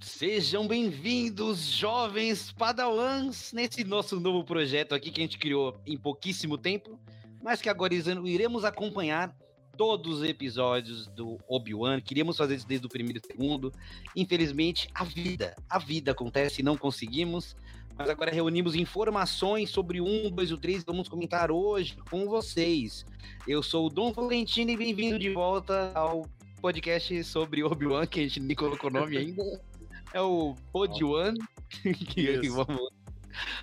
Sejam bem-vindos, jovens padawans, nesse nosso novo projeto aqui que a gente criou em pouquíssimo tempo, mas que agora iremos acompanhar todos os episódios do Obi-Wan. Queríamos fazer isso desde o primeiro e segundo. Infelizmente, a vida, a vida acontece e não conseguimos. Mas agora reunimos informações sobre um, dois o três. Vamos comentar hoje com vocês. Eu sou o Dom Valentino e bem-vindo de volta ao podcast sobre Obi-Wan, que a gente nem colocou nome ainda. É o Pod-Wan. que vamos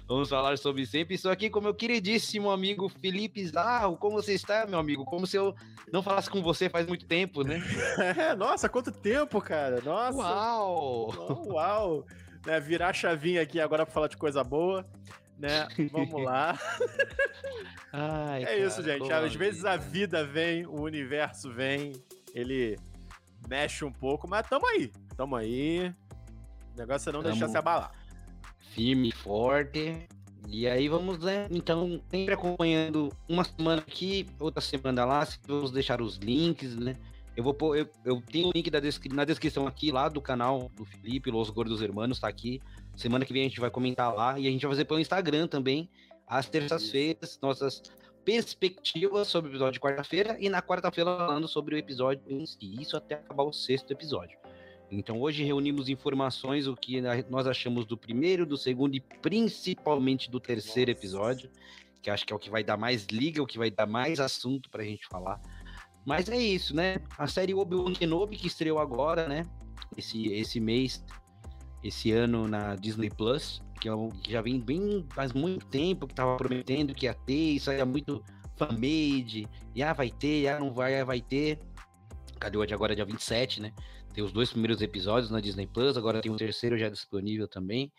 Vamos falar sobre sempre. Estou aqui com meu queridíssimo amigo Felipe Zarro. Como você está, meu amigo? Como se eu não falasse com você faz muito tempo, né? É, nossa, quanto tempo, cara. Nossa. Uau! Uau! Né, virar a chavinha aqui agora para falar de coisa boa. Né? Vamos lá. Ai, é cara, isso, gente. Às vezes a vida vem, o universo vem, ele mexe um pouco, mas tamo aí. Tamo aí. O negócio é não tamo... deixar se abalar firme, forte. E aí vamos, né? Então, sempre acompanhando uma semana aqui, outra semana lá. Vamos deixar os links, né? Eu vou pôr, eu, eu tenho o link da descri na descrição aqui lá do canal do Felipe, Los Gordos Hermanos, tá aqui. Semana que vem a gente vai comentar lá e a gente vai fazer pelo Instagram também, às terças-feiras, nossas perspectivas sobre o episódio de quarta-feira e na quarta-feira falando sobre o episódio em si. Isso até acabar o sexto episódio. Então hoje reunimos informações, o que nós achamos do primeiro, do segundo e principalmente do terceiro episódio, que acho que é o que vai dar mais liga, o que vai dar mais assunto pra gente falar. Mas é isso, né? A série Obi-Wan Kenobi que estreou agora, né? Esse, esse mês, esse ano na Disney Plus, que, é que já vem bem faz muito tempo que tava prometendo que ia ter, isso aí é muito fan-made, e ah, vai ter, ah, não vai, ah, vai ter. Cadê o de agora, dia 27, né? Tem os dois primeiros episódios na Disney Plus, agora tem o terceiro já disponível também.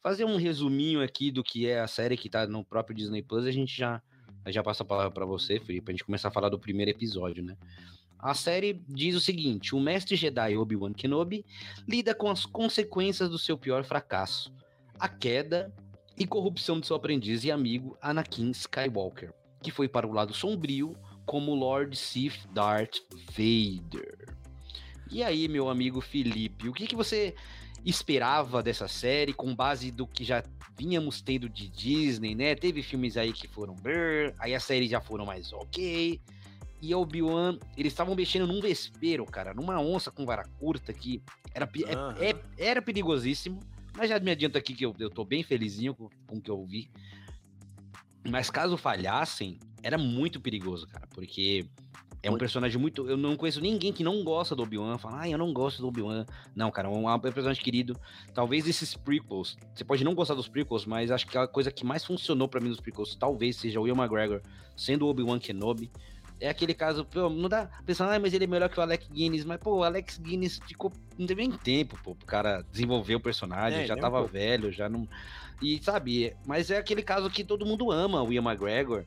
Fazer um resuminho aqui do que é a série que tá no próprio Disney Plus, a gente já, já passa a palavra para você, Felipe, pra gente começar a falar do primeiro episódio, né? A série diz o seguinte: o mestre Jedi Obi-Wan Kenobi lida com as consequências do seu pior fracasso, a queda e corrupção de seu aprendiz e amigo Anakin Skywalker, que foi para o lado sombrio como Lord Sith Darth Vader. E aí, meu amigo Felipe, o que, que você esperava dessa série com base do que já vínhamos tendo de Disney, né? Teve filmes aí que foram brrr, aí as séries já foram mais ok. E Obi-Wan, eles estavam mexendo num vespeiro, cara, numa onça com vara curta que era, uhum. é, é, era perigosíssimo. Mas já me adianto aqui que eu, eu tô bem felizinho com, com o que eu vi. Mas caso falhassem, era muito perigoso, cara, porque é um personagem muito. Eu não conheço ninguém que não gosta do Obi-Wan. Fala, ah, eu não gosto do Obi-Wan. Não, cara, é um personagem querido. Talvez esses prequels. Você pode não gostar dos prequels, mas acho que a coisa que mais funcionou para mim nos prequels talvez seja o Will McGregor sendo o Obi-Wan Kenobi. É aquele caso, pô, não dá pensando, ah, mas ele é melhor que o Alex Guinness. Mas, pô, o Alex Guinness ficou. Não teve nem tempo, pô, pro cara desenvolver o personagem. É, já tava um velho, já não. E sabe, mas é aquele caso que todo mundo ama o Will McGregor.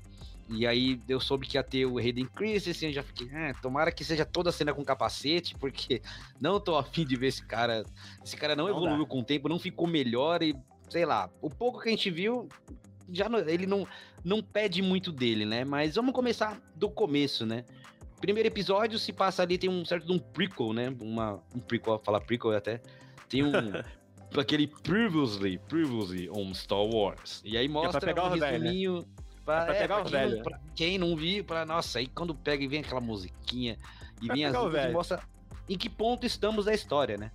E aí eu soube que ia ter o Hayden Christensen, já fiquei, ah, tomara que seja toda a cena com capacete, porque não tô afim de ver esse cara. Esse cara não, não evoluiu dá. com o tempo, não ficou melhor e, sei lá, o pouco que a gente viu, já não, ele não, não pede muito dele, né? Mas vamos começar do começo, né? Primeiro episódio se passa ali, tem um certo um prequel, né? Uma, um prequel, falar prequel até. Tem um. aquele previously, previously on Star Wars. E aí mostra é um né? resuminho. Velho, Pra, é, pra pegar é, pra o velho. Não, pra quem não viu, pra, nossa, aí quando pega e vem aquela musiquinha e pra vem as lutas mostra em que ponto estamos da história, né?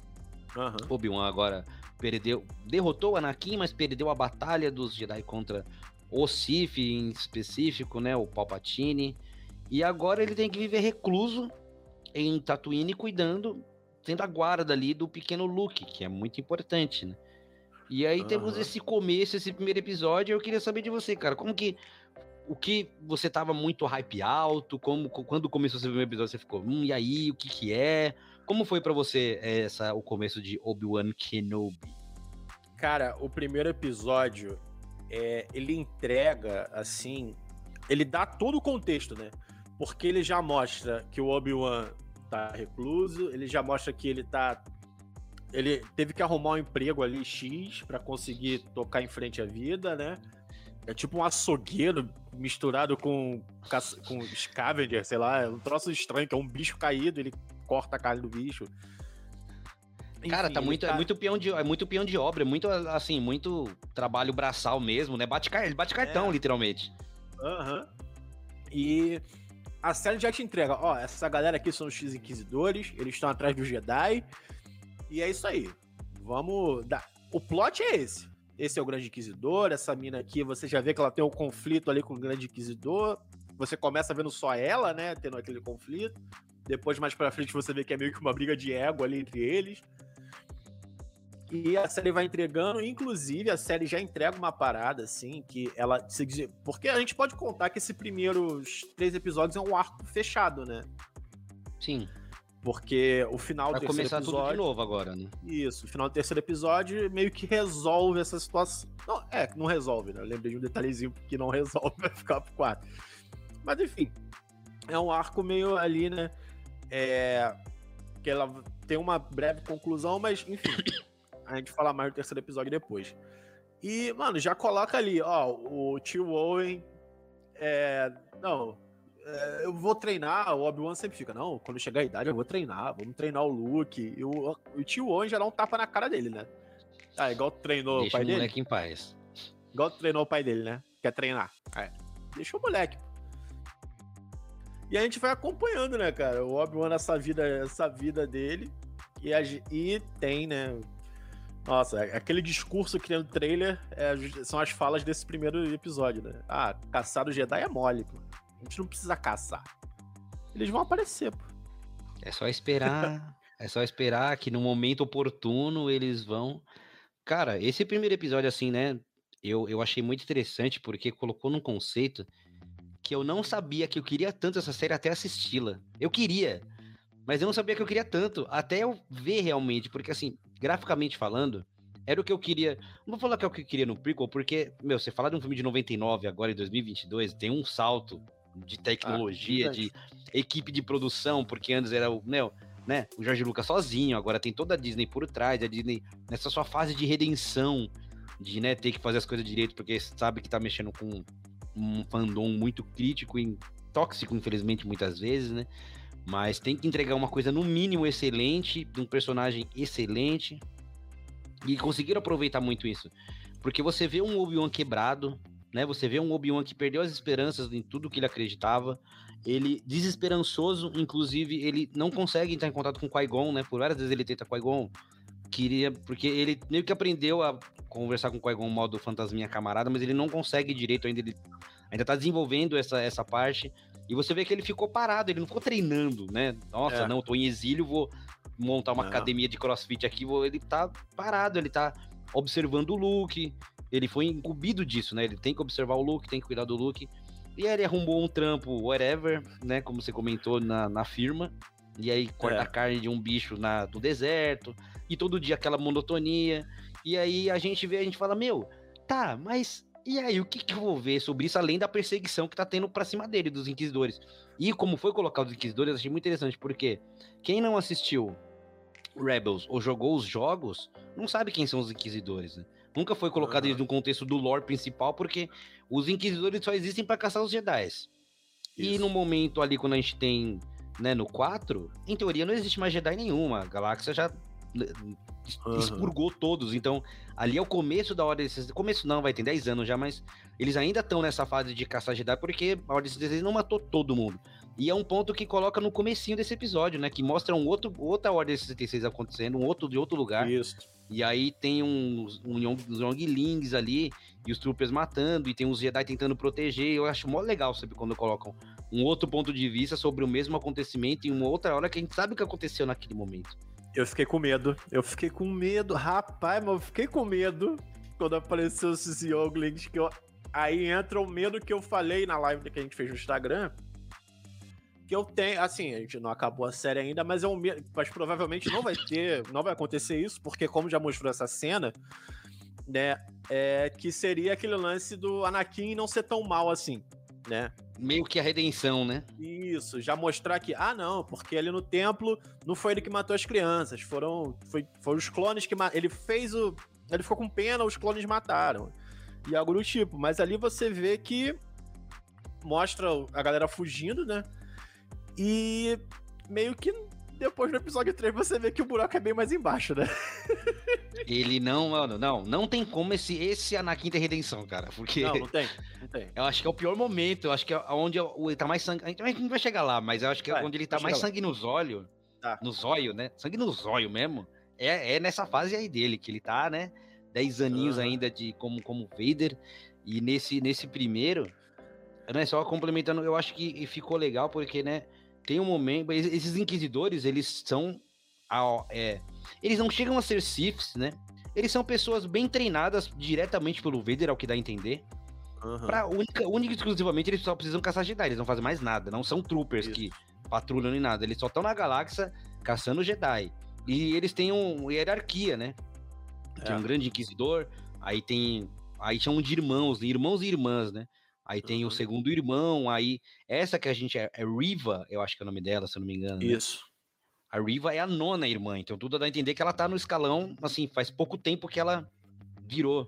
Uhum. Obi-Wan agora perdeu, derrotou o Anakin, mas perdeu a batalha dos Jedi contra o Sith em específico, né, o Palpatine. E agora ele tem que viver recluso em Tatooine cuidando, sendo a guarda ali do pequeno Luke, que é muito importante, né? E aí uhum. temos esse começo, esse primeiro episódio. Eu queria saber de você, cara, como que o que você tava muito hype alto, como quando começou esse primeiro episódio você ficou, hum, e aí, o que que é? Como foi para você essa o começo de Obi-Wan Kenobi? Cara, o primeiro episódio é, ele entrega assim, ele dá todo o contexto, né? Porque ele já mostra que o Obi-Wan tá recluso, ele já mostra que ele tá ele teve que arrumar um emprego ali X para conseguir tocar em frente à vida, né? É tipo um açougueiro misturado com, com scavenger, sei lá, é um troço estranho, que é um bicho caído, ele corta a carne do bicho. Enfim, cara, tá muito, tá... É muito peão de, é muito peão de obra, é muito assim, muito trabalho braçal mesmo, né? Bate, ele bate cartão, é. literalmente. Aham. Uhum. E a série já te entrega, ó, essa galera aqui são os X-Inquisidores, eles estão atrás do Jedi, e é isso aí. Vamos dar. O plot é esse. Esse é o Grande Inquisidor, essa mina aqui, você já vê que ela tem um conflito ali com o Grande Inquisidor. Você começa vendo só ela, né, tendo aquele conflito. Depois, mais pra frente, você vê que é meio que uma briga de ego ali entre eles. E a série vai entregando, inclusive a série já entrega uma parada, assim, que ela. Porque a gente pode contar que esses primeiros três episódios é um arco fechado, né? Sim. Porque o final Vai do terceiro começar episódio. tudo de novo agora, né? Isso, o final do terceiro episódio meio que resolve essa situação. Não, é, não resolve, né? Eu lembrei de um detalhezinho que não resolve, vai ficar pro quarto. Mas enfim, é um arco meio ali, né? É, que ela tem uma breve conclusão, mas enfim. A gente fala mais do terceiro episódio depois. E, mano, já coloca ali, ó, o tio Owen. É, não, é, eu vou treinar. O Obi-Wan sempre fica, não, quando chegar a idade eu vou treinar, vamos treinar o Luke. E o, o tio Owen já dá um tapa na cara dele, né? Ah, igual treinou Deixa o pai o dele. moleque em paz. Igual treinou o pai dele, né? Quer treinar. É. Deixa o moleque. E a gente vai acompanhando, né, cara? O Obi-Wan nessa vida, essa vida dele. E, a, e tem, né? Nossa, aquele discurso que tem no trailer é, são as falas desse primeiro episódio, né? Ah, caçar o Jedi é mole, pô. A gente não precisa caçar. Eles vão aparecer, pô. É só esperar. é só esperar que no momento oportuno eles vão. Cara, esse primeiro episódio, assim, né? Eu, eu achei muito interessante porque colocou num conceito que eu não sabia que eu queria tanto essa série até assisti-la. Eu queria, mas eu não sabia que eu queria tanto até eu ver realmente, porque assim, graficamente falando, era o que eu queria. Não vou falar que é o que eu queria no prequel, porque, meu, você falar de um filme de 99 agora em 2022, tem um salto de tecnologia, ah, de equipe de produção, porque antes era o, meu, né, o Jorge Lucas sozinho, agora tem toda a Disney por trás, a Disney nessa sua fase de redenção, de, né, ter que fazer as coisas direito, porque sabe que tá mexendo com um fandom muito crítico e tóxico, infelizmente, muitas vezes, né? Mas tem que entregar uma coisa no mínimo excelente, de um personagem excelente. E conseguiram aproveitar muito isso. Porque você vê um Obi-Wan quebrado, né? Você vê um Obi-Wan que perdeu as esperanças em tudo que ele acreditava. Ele desesperançoso, inclusive, ele não consegue entrar em contato com o Qui-Gon, né? Por várias vezes ele tenta Qui-Gon. Queria, porque ele meio que aprendeu a conversar com o Qui-Gon modo fantasminha camarada, mas ele não consegue direito ainda, ele ainda tá desenvolvendo essa, essa parte. E você vê que ele ficou parado, ele não ficou treinando, né? Nossa, é. não, tô em exílio, vou montar uma não. academia de crossfit aqui. Vou... Ele tá parado, ele tá observando o Luke. Ele foi incumbido disso, né? Ele tem que observar o Luke, tem que cuidar do Luke. E aí ele arrumou um trampo, whatever, né? Como você comentou na, na firma. E aí corta é. a carne de um bicho na, do deserto. E todo dia aquela monotonia. E aí a gente vê, a gente fala, meu, tá, mas e aí, o que, que eu vou ver sobre isso, além da perseguição que tá tendo pra cima dele, dos Inquisidores? E como foi colocado os Inquisidores, eu achei muito interessante, porque quem não assistiu Rebels ou jogou os jogos, não sabe quem são os Inquisidores, né? Nunca foi colocado uhum. no contexto do lore principal, porque os Inquisidores só existem para caçar os Jedi. E no momento ali, quando a gente tem, né, no 4, em teoria não existe mais Jedi nenhuma. A galáxia já uhum. expurgou todos. Então, ali é o começo da Ordem 66. Começo não, vai ter 10 anos já, mas eles ainda estão nessa fase de caçar Jedi porque a Ordem 66 não matou todo mundo. E é um ponto que coloca no comecinho desse episódio, né? Que mostra um outro, outra Ordem 66 acontecendo, um outro de outro lugar. Isso. E aí tem uns, um, uns Younglings ali, e os troopers matando, e tem uns Jedi tentando proteger. Eu acho mó legal, sabe, quando colocam um outro ponto de vista sobre o mesmo acontecimento em uma outra hora que a gente sabe o que aconteceu naquele momento. Eu fiquei com medo. Eu fiquei com medo, rapaz, mas eu fiquei com medo quando apareceu esses Younglings. Que eu... Aí entra o medo que eu falei na live que a gente fez no Instagram. Que eu tenho, assim, a gente não acabou a série ainda, mas é um. Mas provavelmente não vai ter, não vai acontecer isso, porque como já mostrou essa cena, né? É que seria aquele lance do Anakin não ser tão mal assim, né? meio que a redenção, né? Isso, já mostrar que, ah, não, porque ali no templo não foi ele que matou as crianças, foram, foi, foram os clones que ele fez o, ele ficou com pena, os clones mataram. E algo do tipo, mas ali você vê que mostra a galera fugindo, né? E meio que depois no episódio 3 você vê que o buraco é bem mais embaixo, né? Ele não, mano, não, não tem como esse, esse Anakin ter redenção, cara, porque... Não, não tem, não tem. Eu acho que é o pior momento, eu acho que é onde ele tá mais sangue, a gente vai chegar lá, mas eu acho que é vai, onde ele tá mais sangue nos olhos, tá. nos olhos, né, sangue nos olhos mesmo, é, é nessa fase aí dele, que ele tá, né, 10 aninhos uhum. ainda de como, como Vader, e nesse, nesse primeiro, né, só complementando, eu acho que ficou legal, porque, né, tem um momento, esses inquisidores, eles são, é, eles não chegam a ser Siths, né, eles são pessoas bem treinadas diretamente pelo Vader, ao que dá a entender, Uhum. Pra única, única e exclusivamente eles só precisam caçar Jedi, eles não fazem mais nada, não são troopers Isso. que patrulham nem nada, eles só estão na galáxia caçando Jedi. E eles têm uma hierarquia, né? Tem é. um grande inquisidor, aí tem. Aí chamam de irmãos, irmãos e irmãs, né? Aí tem uhum. o segundo irmão, aí essa que a gente é, é, Riva, eu acho que é o nome dela, se eu não me engano. Né? Isso. Né? A Riva é a nona irmã, então tudo dá a entender que ela tá no escalão, assim, faz pouco tempo que ela virou.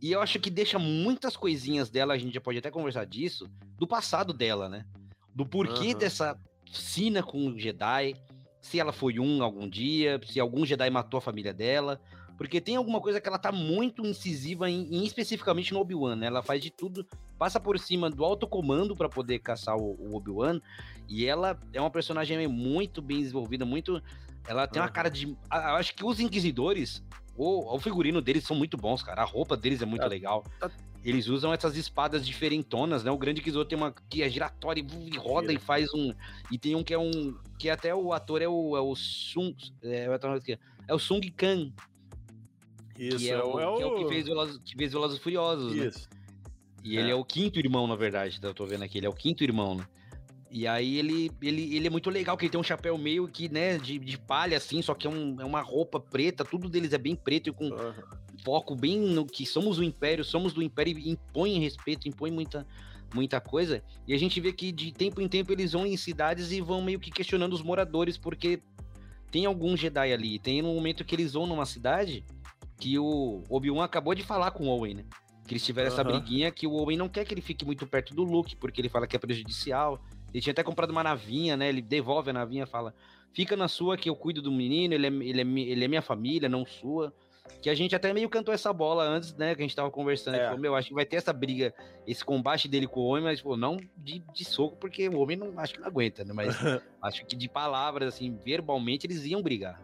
E eu acho que deixa muitas coisinhas dela, a gente já pode até conversar disso, do passado dela, né? Do porquê uhum. dessa sina com o Jedi, se ela foi um algum dia, se algum Jedi matou a família dela. Porque tem alguma coisa que ela tá muito incisiva em, em especificamente no Obi-Wan, né? Ela faz de tudo, passa por cima do alto comando para poder caçar o, o Obi-Wan. E ela é uma personagem muito bem desenvolvida, muito. Ela tem uhum. uma cara de. Eu acho que os Inquisidores, o, o figurino deles são muito bons, cara. A roupa deles é muito tá, legal. Tá. Eles usam essas espadas diferentonas, né? O Grande Inquisidor tem uma que é giratória e roda e faz um. E tem um que é um. Que até o ator é o, é o Sung. É, é o Sung Kang, isso, que é, é, o, é o... Que, é o que fez Velozes, que fez Velozes Furiosos, né? Isso. né? E é. ele é o quinto irmão, na verdade, eu tô vendo aqui, ele é o quinto irmão, né? E aí ele, ele, ele é muito legal, que ele tem um chapéu meio que, né, de, de palha, assim, só que é, um, é uma roupa preta, tudo deles é bem preto e com uhum. foco bem no que somos o Império, somos do Império e impõe respeito, impõe muita, muita coisa. E a gente vê que de tempo em tempo eles vão em cidades e vão meio que questionando os moradores, porque tem algum Jedi ali. Tem um momento que eles vão numa cidade que o Obi-Wan acabou de falar com o Owen, né? Que eles tiveram uhum. essa briguinha que o Owen não quer que ele fique muito perto do Luke, porque ele fala que é prejudicial. Ele tinha até comprado uma navinha, né? Ele devolve a navinha fala: fica na sua que eu cuido do menino, ele é, ele é, ele é minha família, não sua. Que a gente até meio cantou essa bola antes, né? Que a gente tava conversando. É. Falou, meu, acho que vai ter essa briga, esse combate dele com o homem, mas, pô, não de, de soco, porque o homem não acho que não aguenta, né? Mas acho que de palavras, assim, verbalmente, eles iam brigar.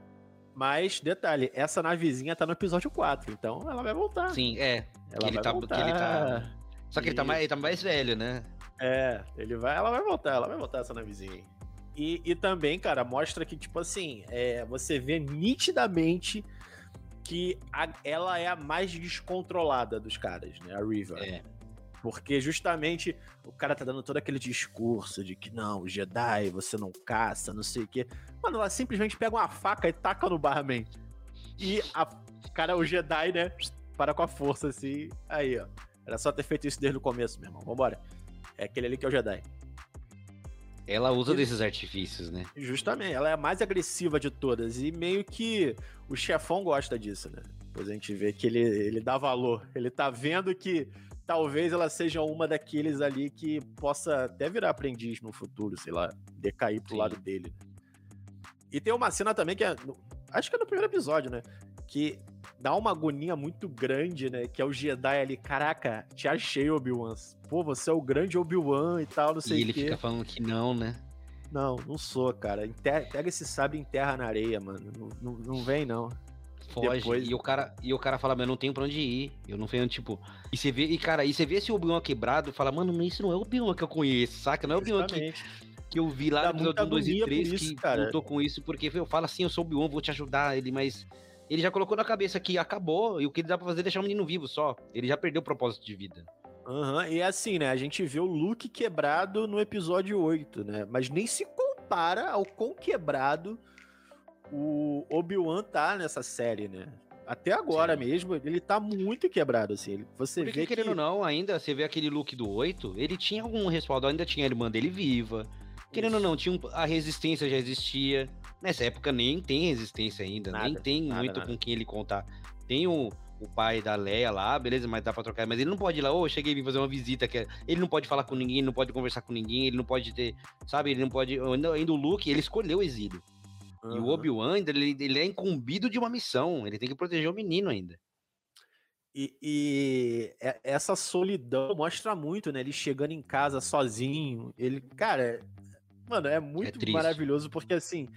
Mas, detalhe, essa navezinha tá no episódio 4, então ela vai voltar. Sim, é. Ela ele, tá, voltar. ele tá. Só que e... ele, tá mais, ele tá mais velho, né? É, ele vai, ela vai voltar, ela vai voltar essa navezinha. E, e também, cara, mostra que, tipo assim, é, você vê nitidamente que a, ela é a mais descontrolada dos caras, né? A Riva. É. Porque justamente o cara tá dando todo aquele discurso de que não, Jedi, você não caça, não sei o quê. Mano, ela simplesmente pega uma faca e taca no Barman. E a cara, o Jedi, né, para com a força assim. Aí, ó. Era só ter feito isso desde o começo, meu irmão. Vambora. É aquele ali que é o Jedi. Ela usa e, desses artifícios, né? Justamente, ela é a mais agressiva de todas. E meio que o chefão gosta disso, né? Pois a gente vê que ele, ele dá valor. Ele tá vendo que talvez ela seja uma daqueles ali que possa até virar aprendiz no futuro, sei lá, decair pro Sim. lado dele. E tem uma cena também que é. Acho que é no primeiro episódio, né? Que dá uma agonia muito grande, né? Que é o Jedi ali, caraca, te achei, Obi-Wan. Pô, você é o grande Obi-Wan e tal, não sei o quê. E ele fica falando que não, né? Não, não sou, cara. Enterra, pega esse sábio e enterra na areia, mano. Não, não, não vem, não foge. Depois... E, o cara, e o cara fala, mas eu não tenho pra onde ir. Eu não venho, tipo. E você vê, e cara, e você vê esse Obi-Wan quebrado e fala, mano, isso não é o Obi-Wan que eu conheço, saca? Não é o Obi-Wan que, que eu vi lá no episódio 2 e 3 que cara. lutou com isso, porque eu falo assim, eu sou o Obi-Wan, vou te ajudar ele, mas. Ele já colocou na cabeça que acabou e o que ele dá pra fazer é deixar o menino vivo só. Ele já perdeu o propósito de vida. Uhum, e é assim, né? A gente vê o Luke quebrado no episódio 8, né? Mas nem se compara ao quão quebrado o Obi-Wan tá nessa série, né? Até agora Sim. mesmo, ele tá muito quebrado, assim. Você Porque, vê que... querendo ou não, ainda, você vê aquele look do 8, ele tinha algum respaldo, ainda tinha a irmã dele viva. Querendo ou não, tinha um, a resistência já existia. Nessa época nem tem resistência ainda, nada, nem tem nada, muito nada. com quem ele contar. Tem o, o pai da Leia lá, beleza, mas dá pra trocar. Mas ele não pode ir lá, ô, oh, cheguei vim fazer uma visita. Que é, ele não pode falar com ninguém, não pode conversar com ninguém, ele não pode ter, sabe, ele não pode. Ainda o Luke, ele escolheu o exílio. Uhum. E o Obi-Wan, ele, ele é incumbido de uma missão. Ele tem que proteger o menino ainda. E, e, essa solidão mostra muito, né? Ele chegando em casa sozinho. Ele, cara, mano, é muito é maravilhoso porque assim,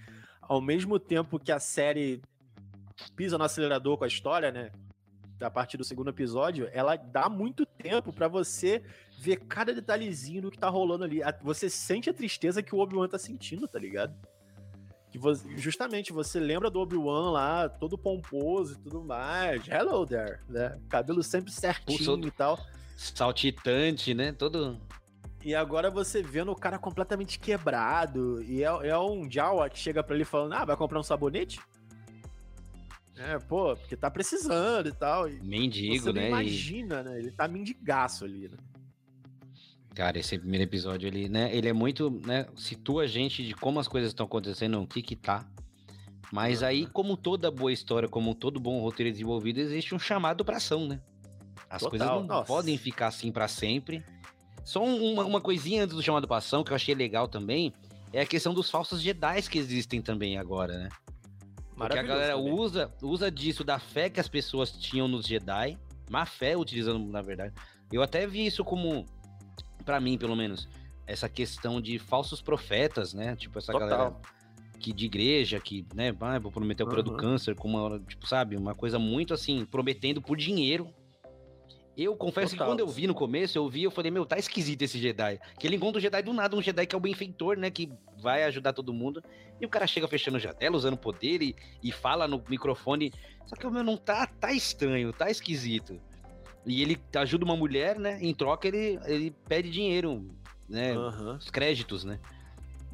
ao mesmo tempo que a série pisa no acelerador com a história, né? A partir do segundo episódio, ela dá muito tempo para você ver cada detalhezinho do que tá rolando ali. Você sente a tristeza que o Obi-Wan tá sentindo, tá ligado? Que você, justamente você lembra do Obi-Wan lá, todo pomposo e tudo mais. Hello there, né? Cabelo sempre certinho e tal. Saltitante, né? Todo. E agora você vendo o cara completamente quebrado. E é, é um Jawa que chega pra ele falando: Ah, vai comprar um sabonete? É, pô, porque tá precisando e tal. E Mendigo, você né? Imagina, né? Ele tá mendigaço ali, né? Cara, esse primeiro episódio, ele, né, ele é muito, né, situa a gente de como as coisas estão acontecendo, o que que tá. Mas aí, como toda boa história, como todo bom roteiro desenvolvido, existe um chamado pra ação, né? As Total, coisas não nossa. podem ficar assim para sempre. Só uma, uma coisinha antes do chamado pra ação, que eu achei legal também, é a questão dos falsos Jedi que existem também agora, né? Porque a galera usa, usa disso, da fé que as pessoas tinham nos Jedi, má fé utilizando, na verdade. Eu até vi isso como para mim, pelo menos, essa questão de falsos profetas, né? Tipo, essa Total. galera que de igreja, que, né, vai, vou prometer a cura uhum. do câncer, com uma, tipo, sabe, uma coisa muito assim, prometendo por dinheiro. Eu confesso Total. que quando eu vi no começo, eu vi, eu falei, meu, tá esquisito esse Jedi. Que ele encontra o Jedi do nada, um Jedi que é o benfeitor, né, que vai ajudar todo mundo. E o cara chega fechando janela, usando poder e, e fala no microfone. Só que o meu não tá, tá estranho, tá esquisito. E ele ajuda uma mulher, né? Em troca, ele, ele pede dinheiro, né? Uhum. Os créditos, né?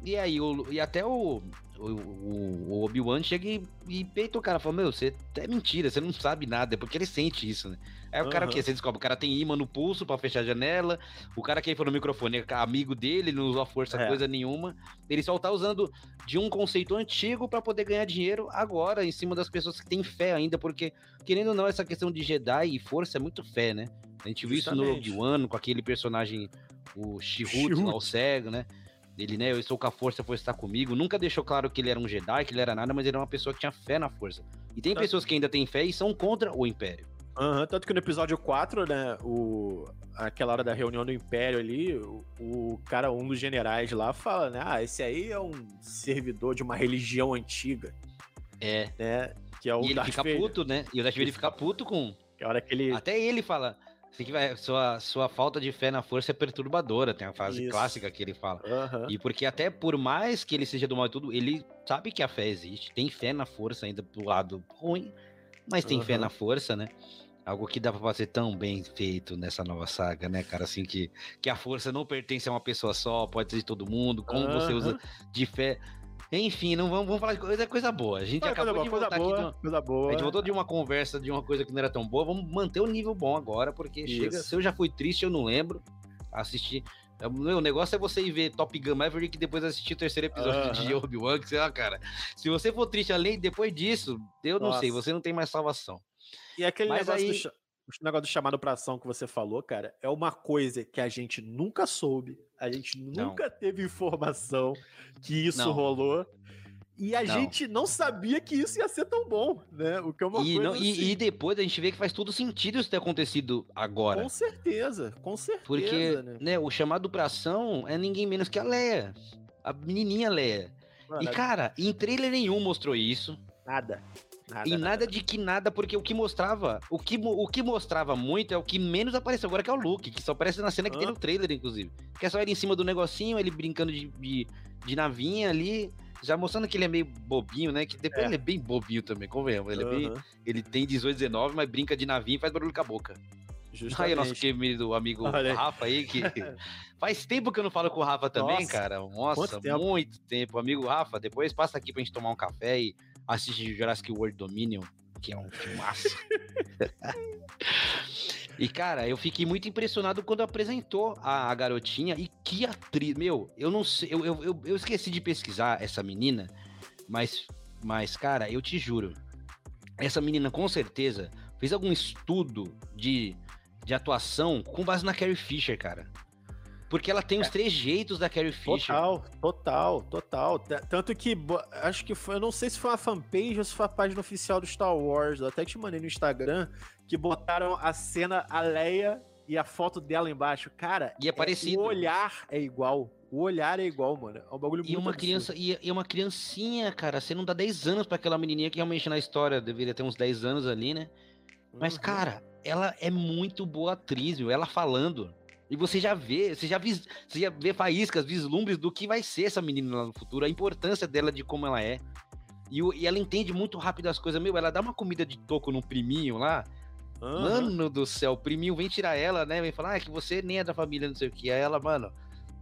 E aí, o, e até o, o, o Obi-Wan chega e, e peita o cara, fala, meu, você é mentira, você não sabe nada, é porque ele sente isso, né? Aí uhum. o cara o quê? Você descobre, o cara tem imã no pulso para fechar a janela, o cara que foi no microfone é amigo dele, não usou a força é. coisa nenhuma, ele só tá usando de um conceito antigo para poder ganhar dinheiro agora, em cima das pessoas que têm fé ainda, porque, querendo ou não, essa questão de Jedi e força é muito fé, né? A gente viu isso no Rogue One, com aquele personagem, o Shihut, lá, o cego, né? Ele, né, eu estou com a força, a força está comigo. Nunca deixou claro que ele era um Jedi, que ele era nada, mas ele era uma pessoa que tinha fé na força. E tem tá. pessoas que ainda têm fé e são contra o Império. Uhum, tanto que no episódio 4, né, o, aquela hora da reunião do Império ali, o, o, cara, um dos generais lá, fala, né, ah, esse aí é um servidor de uma religião antiga. É. Né, que é o e ele Darth fica Vader. puto, né, e o Darth Vader fica puto com... Que a hora que ele... Até ele fala, sua, sua falta de fé na força é perturbadora, tem a frase Isso. clássica que ele fala. Uhum. E porque até por mais que ele seja do mal e tudo, ele sabe que a fé existe, tem fé na força ainda do lado ruim, mas tem uhum. fé na força, né? Algo que dá pra fazer tão bem feito nessa nova saga, né, cara? Assim, que, que a força não pertence a uma pessoa só, pode ser de todo mundo, como uhum. você usa de fé. Enfim, não vamos, vamos falar de coisa, coisa boa. A gente Foi acabou boa, de voltar boa, aqui. Uma, coisa boa. A gente voltou de uma conversa de uma coisa que não era tão boa. Vamos manter o nível bom agora, porque Isso. chega. Se eu já fui triste, eu não lembro. Assistir. O negócio é você ir ver Top Gun Maverick e depois assistir o terceiro episódio de Obi-Wan, que sei lá, cara. Se você for triste além depois disso, eu não Nossa. sei, você não tem mais salvação. E aquele Mas negócio aí... do, o negócio do chamado para ação que você falou, cara, é uma coisa que a gente nunca soube, a gente nunca não. teve informação que isso não. rolou. E a não. gente não sabia que isso ia ser tão bom, né? O que é uma e, coisa não, assim... e, e, depois a gente vê que faz todo sentido isso ter acontecido agora. Com certeza, com certeza. Porque né? né, o chamado pra ação é ninguém menos que a Leia. A menininha Leia. Mano, e, cara, em trailer nenhum mostrou isso. Nada. Nada, e nada, nada, de que nada, porque o que mostrava, o que, o que mostrava muito é o que menos apareceu agora, que é o Luke, que só aparece na cena que ah. tem no trailer, inclusive. Que é só ele em cima do negocinho, ele brincando de, de, de navinha ali, já mostrando que ele é meio bobinho, né? Que depois é. ele é bem bobinho também, convenhamos. Ele, uhum. é bem, ele tem 18, 19, mas brinca de navinha e faz barulho com a boca. Justamente. Aí o nosso querido amigo Olha Rafa aí, que faz tempo que eu não falo com o Rafa também, Nossa. cara. Nossa, tempo? muito tempo. Amigo Rafa, depois passa aqui pra gente tomar um café e assistir Jurassic World Dominion, que é um filmaço. e, cara, eu fiquei muito impressionado quando apresentou a, a garotinha e que atriz. Meu, eu não sei, eu, eu, eu esqueci de pesquisar essa menina, mas, mas, cara, eu te juro, essa menina com certeza fez algum estudo de de atuação com base na Carrie Fisher, cara. Porque ela tem os três jeitos da Carrie Fisher. Total, total, total. Tanto que acho que foi, eu não sei se foi uma fanpage ou se foi a página oficial do Star Wars. Eu até te mandei no Instagram que botaram a cena, a Leia e a foto dela embaixo. Cara, E é parecido. o olhar é igual. O olhar é igual, mano. É um bagulho E muito uma absurdo. criança, e, e uma criancinha, cara, você não dá 10 anos pra aquela menininha que realmente na história deveria ter uns 10 anos ali, né? Mas, Uhum. cara, ela é muito boa atriz, viu? Ela falando. E você já vê, você já, vis, você já vê faíscas, vislumbres do que vai ser essa menina lá no futuro, a importância dela de como ela é. E, e ela entende muito rápido as coisas. Meu, ela dá uma comida de toco no priminho lá. Aham. Mano do céu, o priminho vem tirar ela, né? Vem falar, ah, é que você nem é da família, não sei o que. Aí ela, mano,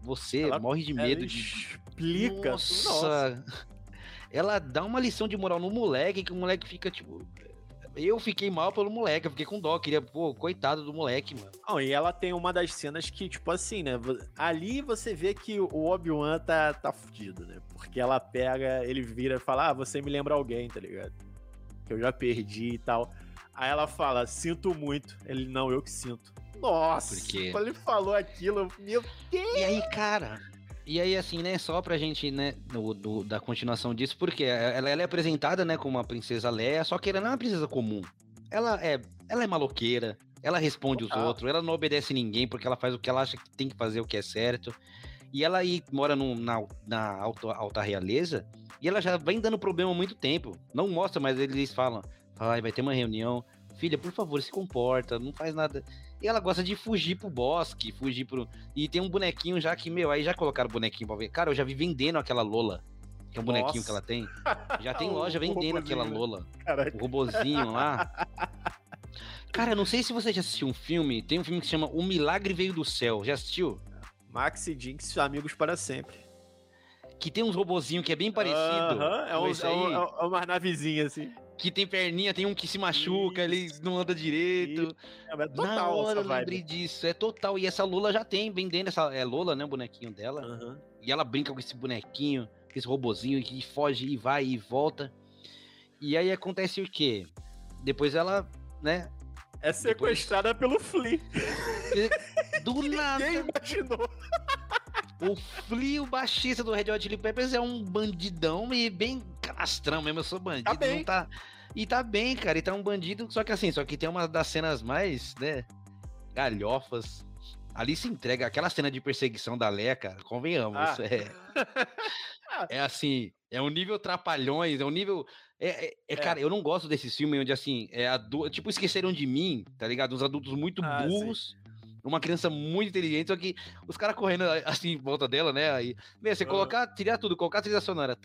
você Ela- morre de medo de. explica. Nossa. Nossa. Ela dá uma lição de moral no moleque, que o moleque fica, tipo. Eu fiquei mal pelo moleque, eu fiquei com dó. Queria, pô, coitado do moleque, mano. Não, e ela tem uma das cenas que, tipo assim, né? Ali você vê que o Obi-Wan tá, tá fudido, né? Porque ela pega, ele vira e fala: Ah, você me lembra alguém, tá ligado? Que eu já perdi e tal. Aí ela fala: Sinto muito. Ele, não, eu que sinto. Nossa, Por quê? quando ele falou aquilo, eu- meu E aí, cara. E aí, assim, né, só pra gente, né, do, do- da continuação disso, porque ela, ela é apresentada, né, como uma princesa Leia, só que ela não é uma princesa comum. Ela é, ela é maloqueira, ela responde os Total. outros, ela não obedece ninguém porque ela faz o que ela acha que tem que fazer, o que é certo. E ela aí mora num- na, na alta, alta realeza e ela já vem dando problema há muito tempo. Não mostra, mas eles falam, ai, vai ter uma reunião. Filha, por favor, se comporta, não faz nada. E ela gosta de fugir pro bosque, fugir pro. E tem um bonequinho já que, meu, aí já colocaram o bonequinho pra ver. Cara, eu já vi vendendo aquela Lola. Que é um bonequinho Nossa. que ela tem. Já tem loja vendendo aquela? Lola. Caraca. O robozinho lá. Cara, eu não sei se você já assistiu um filme. Tem um filme que se chama O Milagre Veio do Céu. Já assistiu? Max e Jinx, amigos para sempre. Que tem uns robozinhos que é bem parecido. Aham, é, com um, esse é, um, aí, é uma navezinha assim. Que tem perninha, tem um que se machuca, ele não anda direito. É, mas Na total hora eu lembrei disso. É total. E essa Lola já tem, vendendo essa. É Lola, né? O bonequinho dela. Aham. E ela brinca com esse bonequinho, com esse robozinho que foge e vai e volta. E aí acontece o quê? Depois ela, né? É sequestrada pelo Flea. Do nada, Quem imaginou? O Flea, o baixista do Red Hot Chili Peppers, é um bandidão e bem canastrão mesmo. Eu sou bandido, Tá bem. não tá. E tá bem, cara. E tá um bandido, só que assim, só que tem uma das cenas mais, né? Galhofas. Ali se entrega aquela cena de perseguição da Leia, cara. Convenhamos. Ah. É, é assim, é um nível trapalhões, é um nível. É, é- é, É. cara, eu não gosto desses filmes onde assim, é adu... tipo, esqueceram de mim, tá ligado? Uns adultos muito Ah, sim. Uma criança muito inteligente, só que os caras correndo assim em volta dela, né? Aí, meu, você colocar, tirar tudo, colocar a trilha sonora.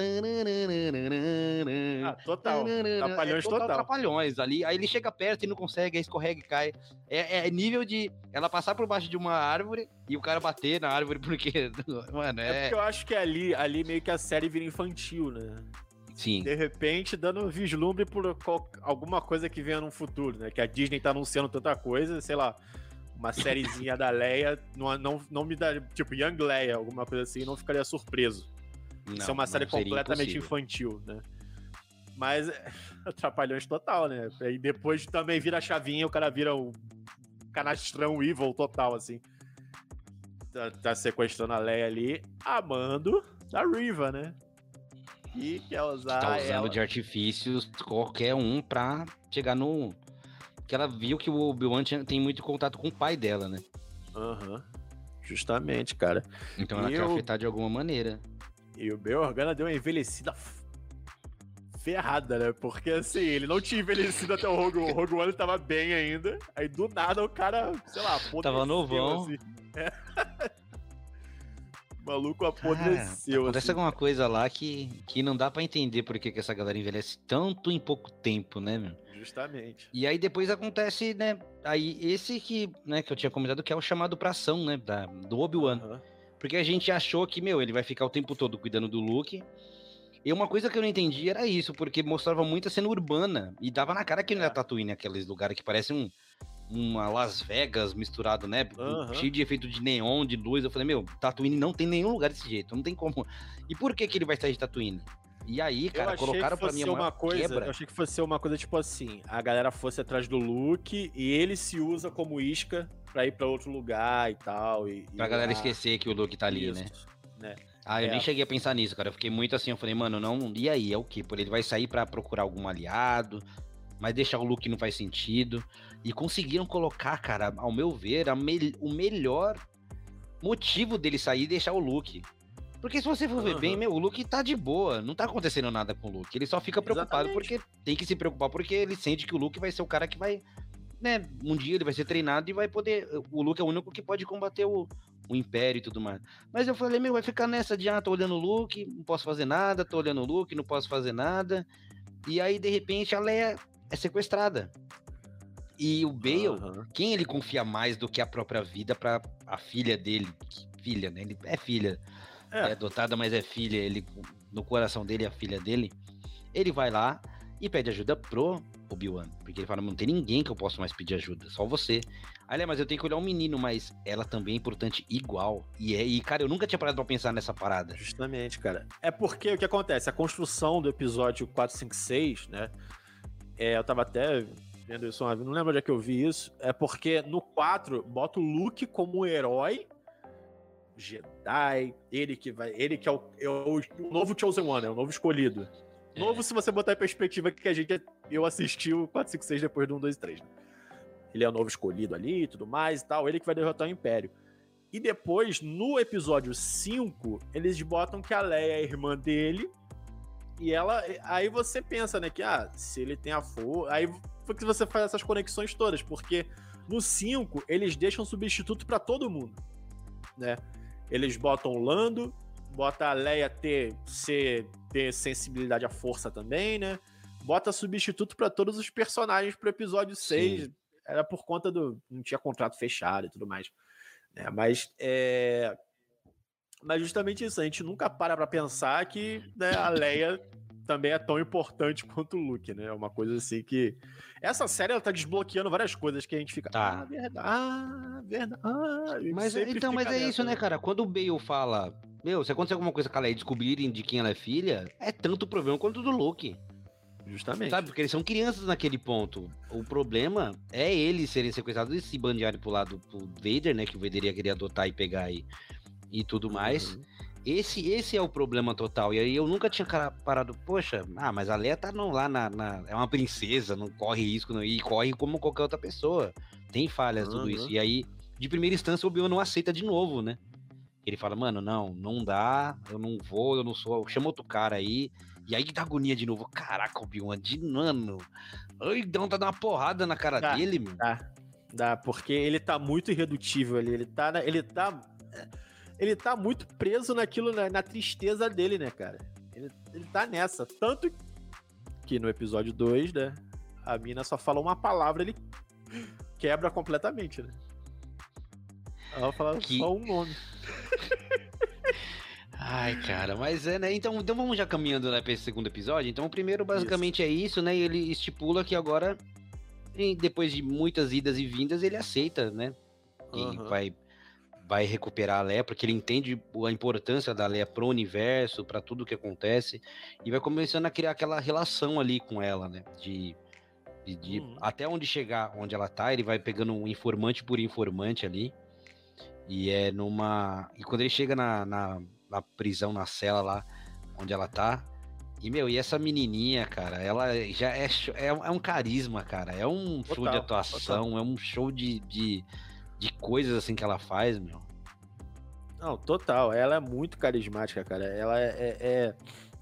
Ah, total. Trapalhões é total, total. trapalhões ali. Aí ele chega perto e não consegue, aí escorrega e cai. É, é nível de ela passar por baixo de uma árvore e o cara bater na árvore porque, mano, É é. porque eu acho que ali, ali meio que a série vira infantil, né? Sim. De repente, dando vislumbre por qual- alguma coisa que venha no futuro, né? Que a Disney tá anunciando tanta coisa, sei lá, uma sériezinha da Leia, não, não, não me dá, tipo, Young Leia, alguma coisa assim, não ficaria surpreso. Isso é Não, uma série não, completamente impossível. infantil, né? Mas é, atrapalhões total, né? Aí depois também vira a chavinha, o cara vira o canastrão evil total, assim. Tá, tá sequestrando a Leia ali, amando da Riva, né? E quer usar tá usando ela. de artifícios qualquer um pra chegar no. Que ela viu que o Obi-Wan tem muito contato com o pai dela, né? Aham. Justamente, cara. Então ela E quer eu- afetar de alguma maneira. E o Bail Organa deu uma envelhecida ferrada, né? Porque assim, ele não tinha envelhecido até o Rogue One. O Rogue One tava bem ainda. Aí do nada o cara, sei lá. Tava novão. Assim. É. o maluco apodreceu. acontece assim. alguma coisa lá que, que não dá pra entender por que, que essa galera envelhece tanto em pouco tempo, né, meu? Justamente. E aí depois acontece, né? Aí esse que, né, que eu tinha comentado que é o chamado pra ação, né? Da, do Obi-Wan. Aham. Porque a gente achou que, meu, ele vai ficar o tempo todo cuidando do Luke. E uma coisa que eu não entendi era isso, porque mostrava muita cena urbana. E dava na cara que não É. era Tatooine, aqueles lugares que parecem um, uma Las Vegas misturado, né? Aham. Cheio de efeito de neon, de luz. Eu falei, meu, Tatooine não tem nenhum lugar desse jeito, não tem como. E por que, que ele vai sair de Tatooine? E aí, cara, colocaram pra mim uma coisa. Quebra. Eu achei que fosse uma coisa tipo assim: a galera fosse atrás do Luke e ele se usa como isca pra ir pra outro lugar e tal. E, pra e galera esquecer que o Luke tá ali, né? Isso, né? Ah, eu É. nem cheguei a pensar nisso, cara. Eu fiquei muito assim, eu falei, mano, não. E aí, é o quê? Por ele vai sair pra procurar algum aliado, mas deixar o Luke não faz sentido. E conseguiram colocar, cara, ao meu ver, me- o melhor motivo dele sair e deixar o Luke. Porque se você for ver Aham. bem, meu, o Luke tá de boa, não tá acontecendo nada com o Luke. Ele só fica preocupado Exatamente. porque tem que se preocupar porque ele sente que o Luke vai ser o cara que vai, né, um dia ele vai ser treinado e vai poder, o Luke é o único que pode combater o, o Império e tudo mais. Mas eu falei, meu, vai ficar nessa de, ah, tô olhando o Luke, não posso fazer nada, tô olhando o Luke, não posso fazer nada. E aí, de repente, a Leia é sequestrada. E o Bale, quem ele confia mais do que a própria vida pra a filha dele? Filha, né? Ele é filha. É. É. adotada, mas é filha. Ele, no coração dele, é a filha dele. Ele vai lá e pede ajuda pro Obi-Wan. Porque ele fala, não tem ninguém que eu possa mais pedir ajuda, só você. Aí ele, "É, mas eu tenho que olhar um menino, mas ela também é importante igual. E, é, e cara, eu nunca tinha parado pra pensar nessa parada. Justamente, cara. É porque o que acontece? A construção do episódio 456, né? É, eu tava até vendo isso uma vez, não lembro onde é que eu vi isso. É porque no 4 bota o Luke como herói. Jedi, ele que vai. Ele que é o, é o novo Chosen One, é o novo escolhido. É. Novo, se você botar em perspectiva que a gente. Eu assisti o 456 depois do 1, 2 e 3. Né? Ele é o novo escolhido ali e tudo mais e tal. Ele que vai derrotar o Império. E depois, no episódio 5, eles botam que a Leia é a irmã dele. E ela. Aí você pensa, né, que ah, se ele tem a força. Aí foi que você faz essas conexões todas, porque no 5 eles deixam substituto pra todo mundo, né? Eles botam o Lando, bota a Leia ter, ser, ter sensibilidade à força também, né? Bota substituto pra todos os personagens pro episódio 6. Sim. Era por conta do. Não tinha contrato fechado e tudo mais. Né? Mas é. Mas justamente isso, a gente nunca para pra pensar que né, a Leia também é tão importante quanto o Luke, né? É uma coisa assim que. Essa série ela tá desbloqueando várias coisas que a gente fica. Tá. Ah, verdade. Ah, verdade. Ah, Mas então, mas é nessa, isso, né, cara? Quando o Bale fala, meu, se acontecer alguma coisa com a Leia e descobrirem de quem ela é filha, é tanto problema quanto o do Luke. Justamente. Sabe? Porque eles são crianças naquele ponto. O problema é eles serem sequestrados e se bandearem pro lado do Vader, né? Que o Vader ia querer adotar e pegar e, e tudo mais. Uhum. Esse, esse é o problema total. E aí eu nunca tinha parado, poxa, ah, mas a Leia tá não, lá na, na- É uma princesa, não corre risco, não, e corre como qualquer outra pessoa. Tem falhas, tudo Uhum. isso. E aí, de primeira instância, o Obi-Wan não aceita de novo, né? Ele fala, mano, não, não dá, eu não vou, eu não sou. Chama outro cara aí. E aí dá agonia de novo. Caraca, Obi-Wan, de mano. Ai, dá de dar uma porrada na cara Dá. dele, meu. Dá, dá, porque ele tá muito irredutível ali. Ele tá, ele tá, ele tá muito preso naquilo, na, na tristeza dele, né, cara? Ele, ele tá nessa. Tanto que no episódio 2, né, a mina só fala uma palavra, ele quebra completamente, né? Ela fala Que- só um nome. Ai, cara, mas é, né? Então, então vamos já caminhando né, pra esse segundo episódio. Então, o primeiro basicamente é isso, né? E ele estipula que agora, depois de muitas idas e vindas, ele aceita, né? E Aham. vai, vai recuperar a Leia, porque ele entende a importância da Leia pro universo, pra tudo que acontece. E vai começando a criar aquela relação ali com ela, né? De. de- de- Uhum. Até onde chegar, onde ela tá, ele vai pegando um informante por informante ali. E é numa. E quando ele chega na, na, na prisão, na cela lá onde ela tá. E, meu, e essa menininha, cara, ela já é, é, um- é um carisma, cara. É um show de Total, atuação, é um show de, de, de coisas assim que ela faz, meu. Não, total. Ela é muito carismática, cara. Ela é, é- é-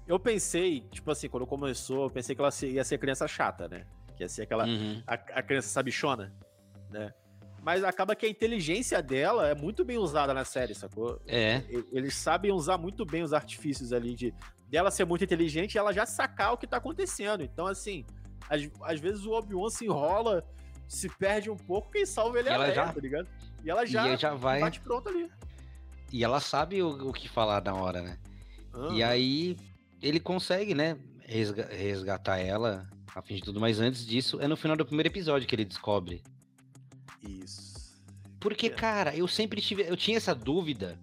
Eu pensei, tipo assim, quando começou, eu pensei que ela ia ser criança chata, né? Que ia ser aquela. Uhum. a, a criança sabichona, né? Mas acaba que a inteligência dela é muito bem usada na série, sacou? É, Eles sabem usar muito bem os artifícios ali de dela ser muito inteligente e ela já sacar o que tá acontecendo. Então, assim, às, às vezes o Obi-Wan se enrola, se perde um pouco, quem salva ele E é a ela Leia, já- tá ligado? E ela já, e já vai. bate pronto ali. E ela sabe o, o que falar na hora, né? E Aham. aí ele consegue, né, resga- resgatar ela, a fim de tudo, mas antes disso, é no final do primeiro episódio que ele descobre. Isso. Porque, É. cara, eu sempre tive, eu tinha essa dúvida,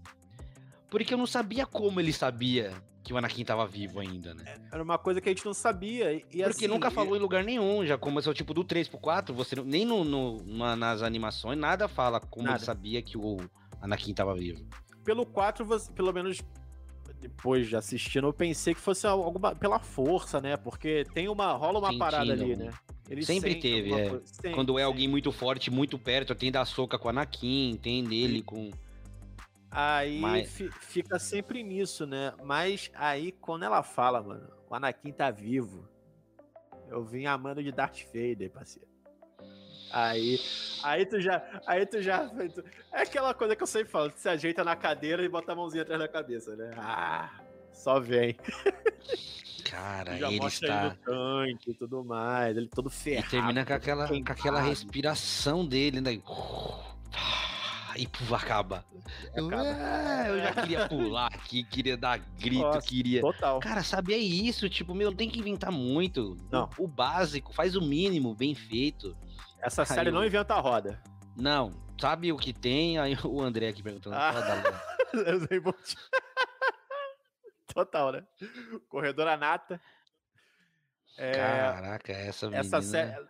Porque eu não sabia como ele sabia que o Anakin tava vivo ainda, né? Era uma coisa que a gente não sabia. E, Porque assim, nunca falou em lugar nenhum, já começou tipo do 3 pro 4, você nem no, no- na- nas animações nada fala como Nada. ele sabia que o Anakin tava vivo. Pelo 4, você, pelo menos depois de assistindo, eu pensei que fosse alguma pela força, né? Porque tem uma rola uma parada Sentindo ali, algum- né? Ele Sempre teve, é. Sempre, Quando é sempre. alguém muito forte, muito perto, tem da soca com o Anakin, tem dele com. Aí Mas- fi- fica sempre nisso, né? Mas aí, quando ela fala, mano, o Anakin tá vivo. Eu vim amando de Darth Vader, parceiro. Aí, aí tu já, aí tu já, tu- é aquela coisa que eu sempre falo, tu se ajeita na cadeira e bota a mãozinha atrás da cabeça, né? Ah, só vem. Cara, já ele mostra está. ele no tanque e tudo mais, ele todo E ferrado. termina com aquela, com aquela respiração dele, né? E puf, acaba. Eu, Acaba. ah, eu já queria pular aqui, queria dar grito, Nossa, queria. Total. Cara, sabe, é isso. Tipo, meu, tem que inventar muito. Não. O, o básico, faz o mínimo, bem feito. Essa série eu- não inventa a roda. Não, sabe o que tem? Aí o André aqui perguntando. Ah. fala da Lua. Total, né? Corredora nata. É, Caraca, essa menina. essa série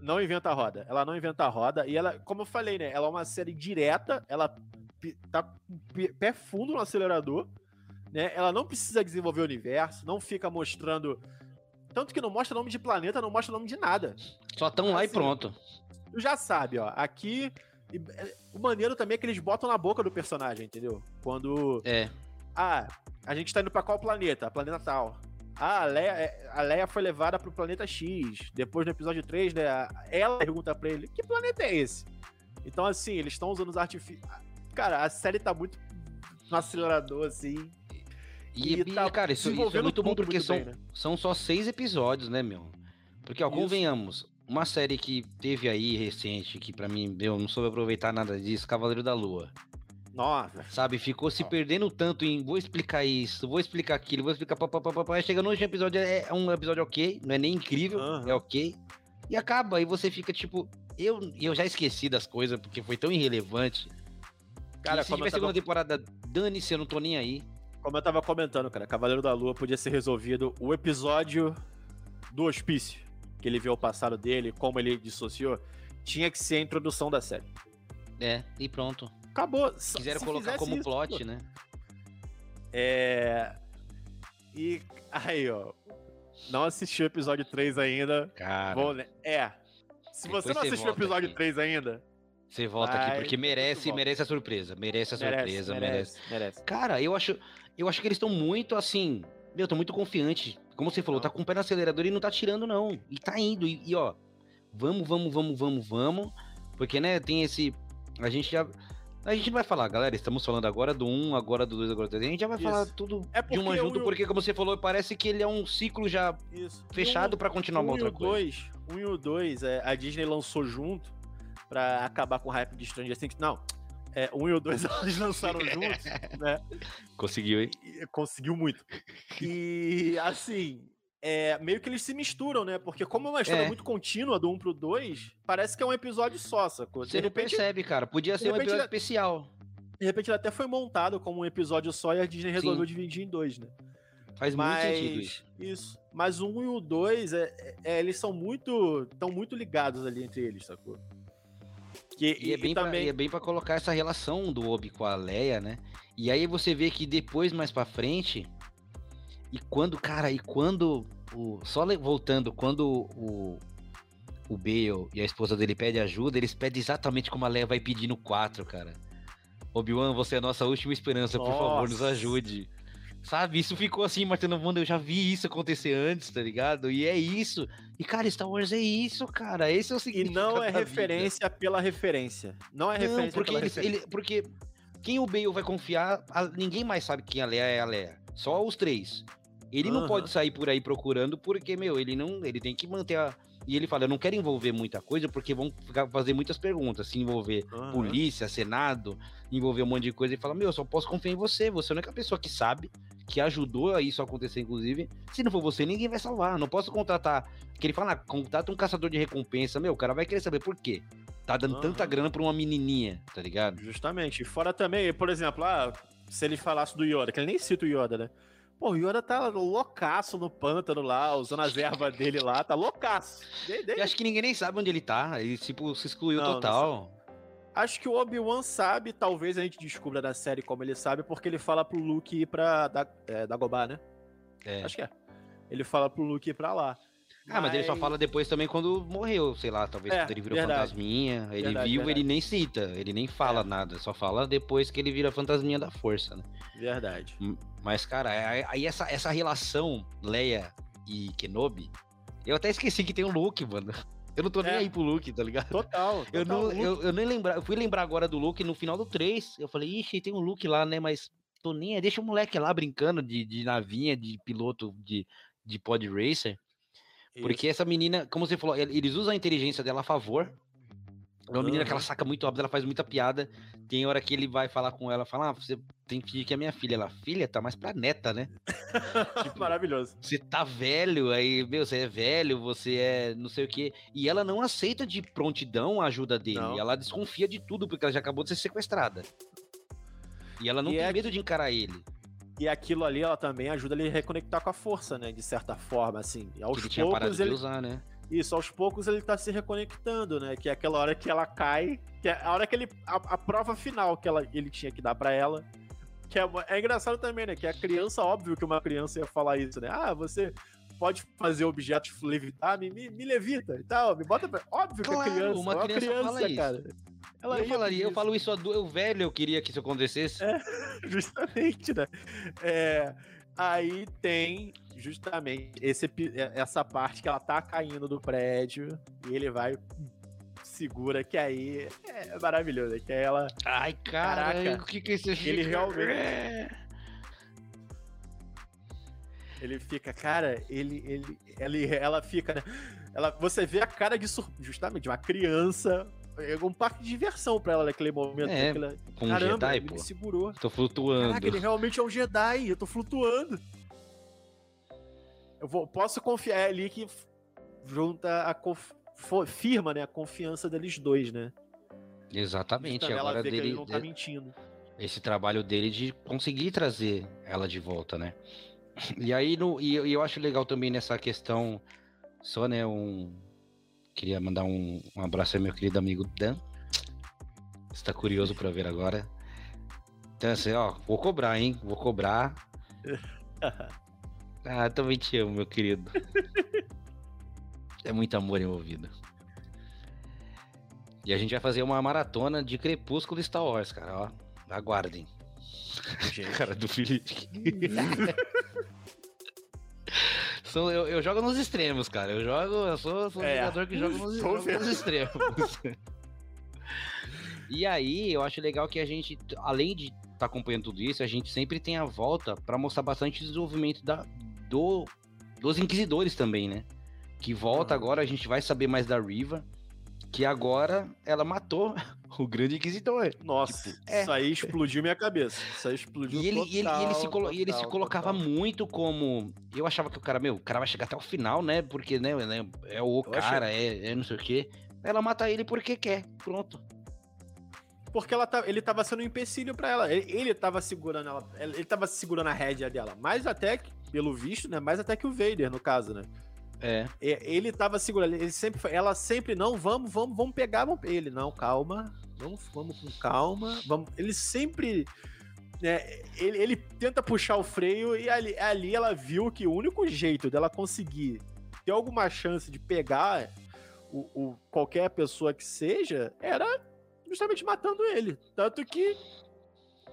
não inventa a roda. Ela não inventa a roda. E ela, como eu falei, né? Ela é uma série direta. Ela tá com pé fundo no acelerador. Né? Ela não precisa desenvolver o universo. Não fica mostrando. Tanto que não mostra nome de planeta, não mostra nome de nada. Só tão lá e assim, pronto. Tu já sabe, ó. Aqui. é, O maneiro também é que eles botam na boca do personagem, entendeu? Quando. É. Ah, a gente tá indo pra qual planeta? Planeta tal. Ah, a Leia, é, a Leia foi levada pro planeta X. Depois no episódio 3, né? Ela pergunta pra ele: que planeta é esse? Então, assim, eles estão usando os artifícios. Cara, a série tá muito no acelerador, assim. E, E tá cara, isso, isso é muito bom porque muito são, bem, né? são só seis episódios, né, meu? Porque, ó, Isso. convenhamos, uma série que teve aí recente, que pra mim, meu, não soube aproveitar nada disso, Cavaleiro da Lua. Nossa. Sabe? Ficou se perdendo tanto em vou explicar isso, vou explicar aquilo, vou explicar papapá. Chega no último episódio, é é um episódio ok, não é nem incrível, Aham. é ok. E acaba, e você fica tipo. Eu, eu já esqueci das coisas, porque foi tão irrelevante. Cara, se tiver tava, segunda temporada, dane-se, eu não tô nem aí. como eu tava comentando, cara, Cavaleiro da Lua podia ser resolvido o episódio do hospício, que ele vê o passado dele, como ele dissociou, tinha que ser a introdução da série. É, e pronto. Acabou. Se- Quiseram se colocar como isso, plot, né? É. E aí, ó. Não assistiu o episódio 3 ainda. Cara, É. Se você não assistiu o episódio aqui. 3 ainda, você volta Vai, aqui, porque merece, merece a surpresa. Merece a merece, surpresa, merece. merece, merece. Cara, eu acho, eu acho que eles estão muito assim. Meu, tô muito confiante. Como você falou, Não. tá com o pé no acelerador e não tá tirando, não. E tá indo. E, e, ó, vamos, vamos, vamos, vamos, vamos. Porque, né, tem esse. A gente já. A gente vai falar, galera. Estamos falando agora do 1, agora do 2, agora do 3. A gente já vai falar Isso. tudo É de uma junto, um porque, como você falou, parece que ele é um ciclo já Isso. fechado pra continuar uma um e outra o coisa. 2, um e o 2, é, a Disney lançou junto pra acabar com o hype de Stranger Things. Não, é, um e o 2 eles lançaram juntos, né? Conseguiu, hein? E conseguiu muito. E assim, é, meio que eles se misturam, né? Porque como é uma história É. muito contínua do 1 pro 2, parece que é um episódio só, sacou? Você não percebe, cara. Podia ser um repente episódio ele- especial. De repente ele até foi montado como um episódio só e a Disney resolveu dividir em dois, né? Faz muito sentido isso. Isso. Mas o 1 e o 2, é, é, eles são muito. estão muito ligados ali entre eles, sacou? Que, E é, bem pra, também. e é bem pra colocar essa relação do Obi com a Leia, né? E aí você vê que depois, mais pra frente, e quando, cara, e quando. O, só voltando, quando o, o Bale e a esposa dele pedem ajuda, eles pedem exatamente como a Leia vai pedir no 4, cara. Obi-Wan, você é a nossa última esperança, por favor, nos Nossa. ajude. Sabe, isso ficou assim, Martino Mundo, eu já vi isso acontecer antes, tá ligado? E é isso. E, cara, Star Wars é isso, cara. Esse é o E significado não é da vida. referência pela referência. Não é Não, referência porque, pela eles- referência. ele, porque quem o Bale vai confiar, a- ninguém mais sabe quem a Leia é a Leia. Só os três. Ele não Aham. pode sair por aí procurando, porque, meu, ele não. Ele tem que manter a. E ele fala, eu não quero envolver muita coisa, porque vão ficar- fazer muitas perguntas. Se envolver Aham. polícia, senado, envolver um monte de coisa. Ele fala, meu, eu só posso confiar em você. Você é a única pessoa que sabe, que ajudou a isso acontecer, inclusive. Se não for você, ninguém vai salvar. Não posso contratar. Que ele fala, ah, contrata um caçador de recompensa. Meu, o cara vai querer saber por quê. Tá dando tanta Aham. grana pra uma menininha, tá ligado? Justamente. Fora também, por exemplo, ah, se ele falasse do Yoda, que ele nem cita o Yoda, né? Pô, o Yoda tá loucaço no pântano lá, usando as ervas dele lá, tá loucaço. De, de... Eu acho que ninguém nem sabe onde ele tá. Ele, tipo, se excluiu não, total. Não acho que o Obi-Wan sabe, talvez a gente descubra da série como ele sabe, porque ele fala pro Luke ir pra da, é, Dagobah, né? É. Acho que é. Ele fala pro Luke ir pra lá. Ah, mas... mas ele só fala depois também quando morreu, sei lá, talvez é, quando ele virou verdade. fantasminha. Ele verdade, vivo, verdade. ele nem cita, ele nem fala é. nada, só fala depois que ele vira fantasminha da força, né? Verdade. Mas, cara, aí essa, essa relação Leia e Kenobi, eu até esqueci que tem o Luke, mano. Eu não tô nem é. aí pro Luke, tá ligado? Total. total eu, não, eu, eu, nem lembrar, eu fui lembrar agora do Luke no final do 3. Eu falei, ixi, tem um Luke lá, né? Mas tô nem aí, deixa o moleque lá brincando de, de navinha, de piloto de, de pod racer. Porque essa menina, como você falou, eles usam a inteligência dela a favor. É uma menina que ela saca muito rápido, ela faz muita piada. Tem hora que ele vai falar com ela, fala, ah, você tem que fingir que é minha filha. Ela, filha, tá mais pra neta, né? tipo, Maravilhoso. Você tá velho, aí, meu, você é velho, você é não sei o quê. E ela não aceita de prontidão a ajuda dele. Não. Ela desconfia de tudo, porque ela já acabou de ser sequestrada. E ela não e tem é medo de encarar ele. E aquilo ali, ela também ajuda ele a reconectar com a força, né? De certa forma, assim. Aos que ele tinha parado ele... de usar, né? Isso, aos poucos ele tá se reconectando, né? Que é aquela hora que ela cai, que é a hora que ele. A, a prova final que ela, ele tinha que dar para ela. Que é, é engraçado também, né? Que a criança, óbvio que uma criança ia falar isso, né? Ah, você pode fazer objetos levitar, me, me, me levita e tal, me bota pra... Óbvio claro, que a criança, uma criança, criança fala cara. Isso. Ela eu falaria, eu falo isso a do, eu velho, eu queria que isso acontecesse. É, justamente, né? É, aí tem justamente esse, é, essa parte que ela tá caindo do prédio e ele vai segura que aí é maravilhoso, que ela Ai, caraca, o que que é esse Ele realmente é. Ele fica, cara, ele ele ele ela fica, né? Ela você vê a cara de justamente uma criança é um parque de diversão pra ela naquele momento. É, com um Caramba, Jedi, ele pô. segurou. Tô flutuando. Caraca, ele realmente é um Jedi, eu tô flutuando. Eu vou, posso confiar é ali que junta a conf, firma, né, a confiança deles dois, né? Exatamente. Agora dele, ele não tá mentindo. Esse trabalho dele de conseguir trazer ela de volta, né? E aí no, e, e eu acho legal também nessa questão só, né, um queria mandar um, um abraço ao meu querido amigo Dan. Está curioso para ver agora. Então assim, ó, vou cobrar, hein? Vou cobrar. Ah, também te amo, meu querido. é muito amor envolvido. E a gente vai fazer uma maratona de Crepúsculo Star Wars, cara, ó. Aguardem. Gente. cara do Felipe. sou, eu, eu, jogo nos extremos, cara. Eu jogo, eu sou, sou é. um jogador que joga nos, nos extremos. e aí, eu acho legal que a gente, além de estar tá acompanhando tudo isso, a gente sempre tem a volta para mostrar bastante desenvolvimento da, do, dos Inquisidores também, né? Que volta agora, a gente vai saber mais da Riva, que agora ela matou o grande Inquisidor. Nossa, tipo, é. isso aí explodiu minha cabeça. Isso aí explodiu e ele, total, e ele, e ele, se, total, ele se colocava total. muito como. Eu achava que o cara, meu, o cara vai chegar até o final, né? Porque, né, é o eu cara, achei... é, é não sei o quê. Ela mata ele porque quer. Pronto porque ela tá, ele tava sendo um empecilho para ela. Ele, ele tava segurando ela, ele tava segurando a rédea dela. Mais até que, pelo visto, né? Mais até que o Vader, no caso, né? É. Ele tava segurando, ele sempre, ela sempre, não, vamos, vamos, vamos pegar, vamos, ele, não, calma, vamos, vamos com calma, vamos, ele sempre, né, ele, ele tenta puxar o freio e ali, ali ela viu que o único jeito dela conseguir ter alguma chance de pegar o, o qualquer pessoa que seja era justamente matando ele. Tanto que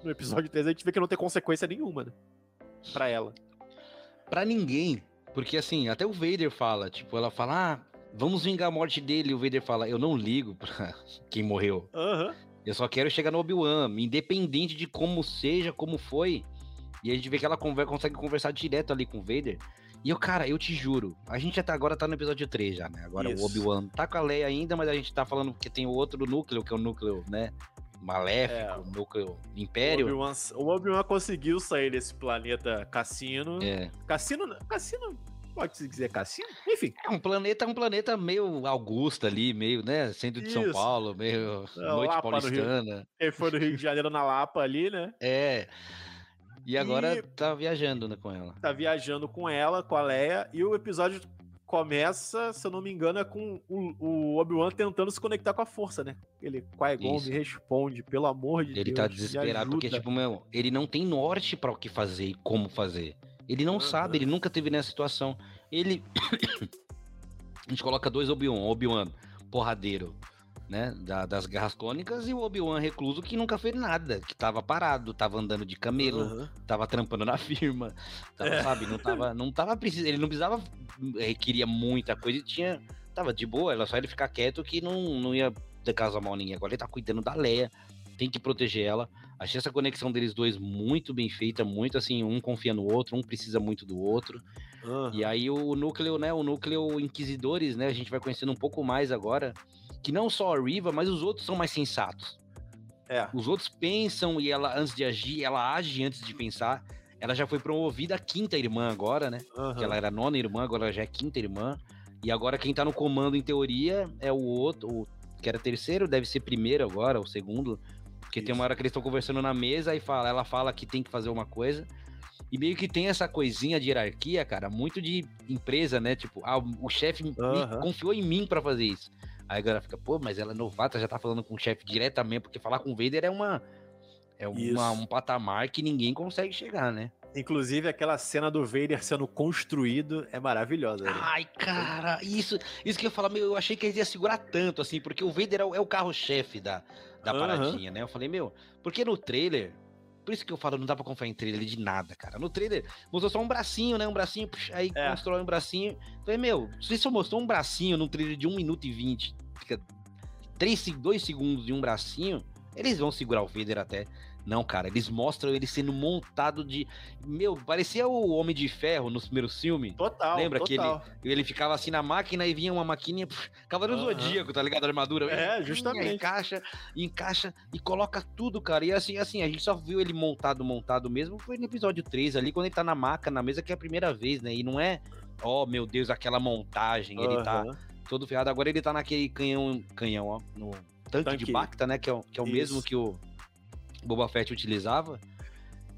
no episódio 3 a gente vê que não tem consequência nenhuma, né? Pra ela. Pra ninguém. Porque assim, até o Vader fala, tipo, ela fala, ah, vamos vingar a morte dele. E o Vader fala, eu não ligo pra quem morreu. Uhum. Eu só quero chegar no Obi-Wan, independente de como seja, como foi. E a gente vê que ela conversa, consegue conversar direto ali com o Vader. E eu, cara, eu te juro, a gente até agora tá no episódio 3 já, né? Agora Isso. o Obi-Wan tá com a Leia ainda, mas a gente tá falando que tem o outro núcleo, que é o núcleo, né? Maléfico, é. o Império. O Obi-Wan Obi conseguiu sair desse planeta Cassino. É. Cassino. Cassino. pode se dizer cassino? Enfim. É um planeta, um planeta meio Augusta ali, meio, né? Centro de Isso. São Paulo, meio é, noite Lapa paulistana. Ele foi do Rio de Janeiro na Lapa ali, né? É. E agora e... tá viajando né, com ela. Tá viajando com ela, com a Leia, e o episódio começa, se eu não me engano, é com o, o Obi-Wan tentando se conectar com a força, né? Ele, Qui-Gon me responde, pelo amor de ele Deus. Ele tá desesperado porque, tipo, meu, ele não tem norte para o que fazer e como fazer. Ele não sabe, ele nunca teve nessa situação. Ele. a gente coloca dois Obi-Wan, Obi-Wan porradeiro, né? Da, das guerras clônicas, e o Obi-Wan recluso que nunca fez nada, que tava parado, tava andando de camelo, uhum. tava trampando na firma, tava, é. sabe? Não tava, não tava precisando, ele não precisava, requeria muita coisa e tinha. Tava de boa, era só ele ficar quieto que não, não ia ter caso mal ninguém. Agora ele tá cuidando da Leia, tem que proteger ela. Achei essa conexão deles dois muito bem feita, muito assim, um confia no outro, um precisa muito do outro. Uhum. E aí o núcleo, né, o núcleo Inquisidores, né, a gente vai conhecendo um pouco mais agora, que não só a Riva, mas os outros são mais sensatos. É. Os outros pensam e ela, antes de agir, ela age antes de pensar. Ela já foi promovida a quinta irmã agora, né? Uhum. Que ela era nona irmã, agora já é quinta irmã. E agora quem tá no comando, em teoria, é o outro, o, que era terceiro, deve ser primeiro agora, o segundo, porque Isso. tem uma hora que eles estão conversando na mesa e fala, ela fala que tem que fazer uma coisa. E meio que tem essa coisinha de hierarquia, cara, muito de empresa, né? Tipo, ah, o chefe uhum. confiou em mim para fazer isso. Aí a galera fica, pô, mas ela é novata, já tá falando com o chefe diretamente, porque falar com o Vader é uma. É uma, um patamar que ninguém consegue chegar, né? Inclusive, aquela cena do Vader sendo construído é maravilhosa. Né? Ai, cara, isso, isso que eu falo, meu, eu achei que ele ia segurar tanto, assim, porque o Vader é o, é o carro-chefe da, da uhum. paradinha, né? Eu falei, meu, porque no trailer. Por isso que eu falo, não dá pra confiar em trailer de nada, cara. No trailer, mostrou só um bracinho, né? Um bracinho, puxa, aí é. constrói um bracinho. Falei, meu, se você mostrou um bracinho num trailer de 1 minuto e 20, fica 3, 2 segundos de um bracinho, eles vão segurar o Vader até. Não, cara, eles mostram ele sendo montado de. Meu, parecia o Homem de Ferro nos primeiros filmes. Total. Lembra total. que ele, ele ficava assim na máquina e vinha uma maquininha. Cavaleiro uhum. Zodíaco, tá ligado? A armadura. É, justamente. Encaixa, encaixa e coloca tudo, cara. E assim, assim, a gente só viu ele montado, montado mesmo. Foi no episódio 3 ali, quando ele tá na maca, na mesa, que é a primeira vez, né? E não é, oh meu Deus, aquela montagem. Ele uhum. tá todo ferrado. Agora ele tá naquele canhão, canhão, ó, no tanque, tanque. de Bacta, né? Que é, o, que é o mesmo que o Boba Fett utilizava.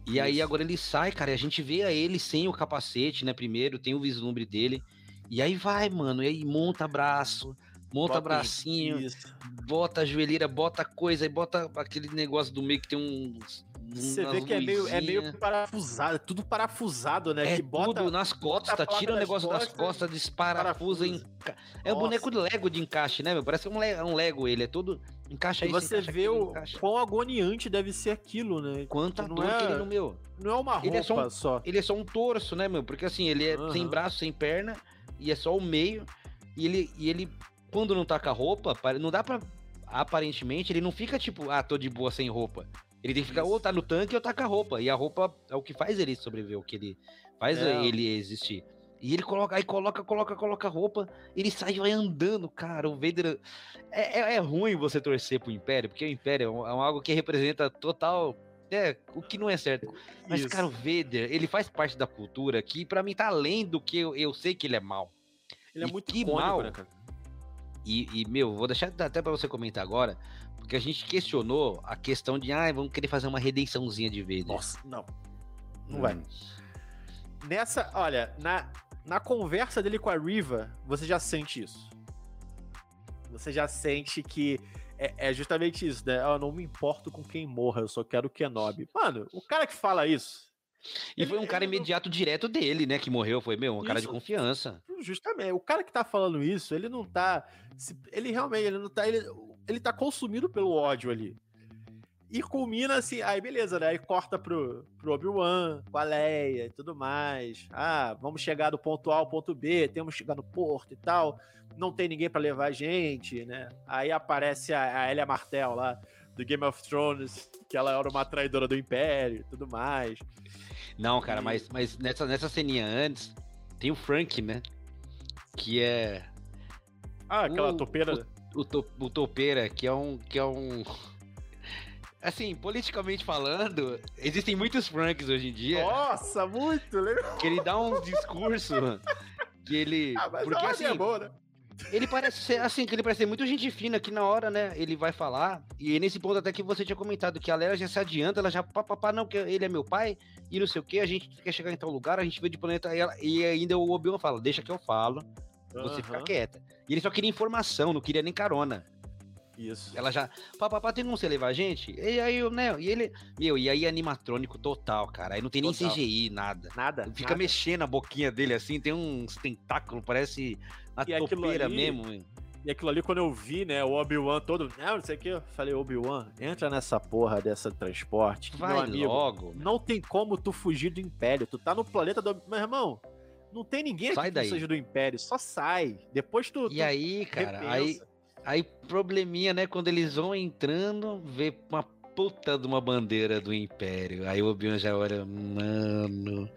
E Isso. aí agora ele sai, cara, e a gente vê a ele sem o capacete, né? Primeiro, tem o vislumbre dele. E aí vai, mano, e aí monta braço, monta bota bracinho, isso. bota a joelheira, bota coisa, e bota aquele negócio do meio que tem uns você vê que é meio, é meio parafusado, tudo parafusado, né? É que bota, tudo nas costas, tira o negócio das costas, desparafusa. Enca... É um boneco de Lego de encaixe, né, meu? Parece um, le... um Lego ele, é todo... Encaixa aí, você encaixa vê aquilo, o encaixa. quão agoniante deve ser aquilo, né? Quanta não é... que ele no meu... Não é uma roupa ele é só, um... só. Ele é só um torso, né, meu? Porque assim, ele é uhum. sem braço, sem perna, e é só o meio, e ele, e ele quando não tá com a roupa, não dá pra... Aparentemente, ele não fica tipo, ah, tô de boa sem roupa. Ele tem que ficar ou tá no tanque ou tá com a roupa. E a roupa é o que faz ele sobreviver, o que ele faz é. ele existir. E ele coloca, aí coloca, coloca, coloca a roupa, ele sai e vai andando, cara. O Vader. É, é, é ruim você torcer pro Império, porque o Império é, um, é algo que representa total. É, o que não é certo. Mas, Isso. cara, o Vader, ele faz parte da cultura que, para mim, tá além do que eu, eu sei que ele é mal. Ele é e muito que mal. Né, e, e, meu, vou deixar até para você comentar agora, porque a gente questionou a questão de, ah, vamos querer fazer uma redençãozinha de Vader. Nossa, não. Não hum. vai. Nessa, olha, na, na conversa dele com a Riva, você já sente isso. Você já sente que é, é justamente isso, né? Eu não me importo com quem morra, eu só quero o Kenobi. Mano, o cara que fala isso. E ele, foi um cara imediato não... direto dele, né? Que morreu, foi, meu, um isso, cara de confiança. Justamente. O cara que tá falando isso, ele não tá. Ele realmente, ele não tá. Ele, ele tá consumido pelo ódio ali. E culmina assim, aí beleza, né? Aí corta pro, pro Obi-Wan, com a Leia e tudo mais. Ah, vamos chegar do ponto A ao ponto B, temos que chegar no porto e tal. Não tem ninguém para levar a gente, né? Aí aparece a, a Elia Martel lá, do Game of Thrones, que ela era uma traidora do Império e tudo mais. Não, cara, e... mas, mas nessa, nessa ceninha antes, tem o Frank, né? Que é. Ah, aquela o, topeira o, to, o Topeira, que é um. Que é um... Assim, politicamente falando, existem muitos Franks hoje em dia. Nossa, muito legal. Que ele dá um discurso Que ele. Ah, mas porque assim. é boa, né? Ele parece ser, assim, que ele parece ser muito gente fina aqui na hora, né? Ele vai falar, e é nesse ponto até que você tinha comentado, que a Leia já se adianta, ela já, papapá, não, que ele é meu pai, e não sei o que, a gente quer chegar em tal lugar, a gente veio de planeta, e, ela, e ainda o Obi-Wan fala, deixa que eu falo, você fica Aham, quieta. E ele só queria informação, não queria nem carona. Isso. Ela já, papapá, tem como você levar a gente? E aí, eu, né, e ele, meu, e aí animatrônico total, cara, aí não tem nem Total. CGI, nada. Nada. Fica nada. mexendo a boquinha dele assim, tem uns tentáculos, parece E aquilo topeira ali- mesmo. hein? E aquilo ali, quando eu vi, né, o Obi-Wan todo. Não, não sei o que. Eu falei, Obi-Wan, entra nessa porra dessa transporte. que, meu Vai amigo, logo. Não tem como tu fugir do Império. Tu tá no planeta do. Meu irmão, não tem ninguém Sai aqui daí. que seja do Império. Só sai. Depois tu. E tu aí, cara, repensa. aí probleminha, né? Quando eles vão entrando, vê uma puta de uma bandeira do Império. Aí o Obi-Wan já olha, mano,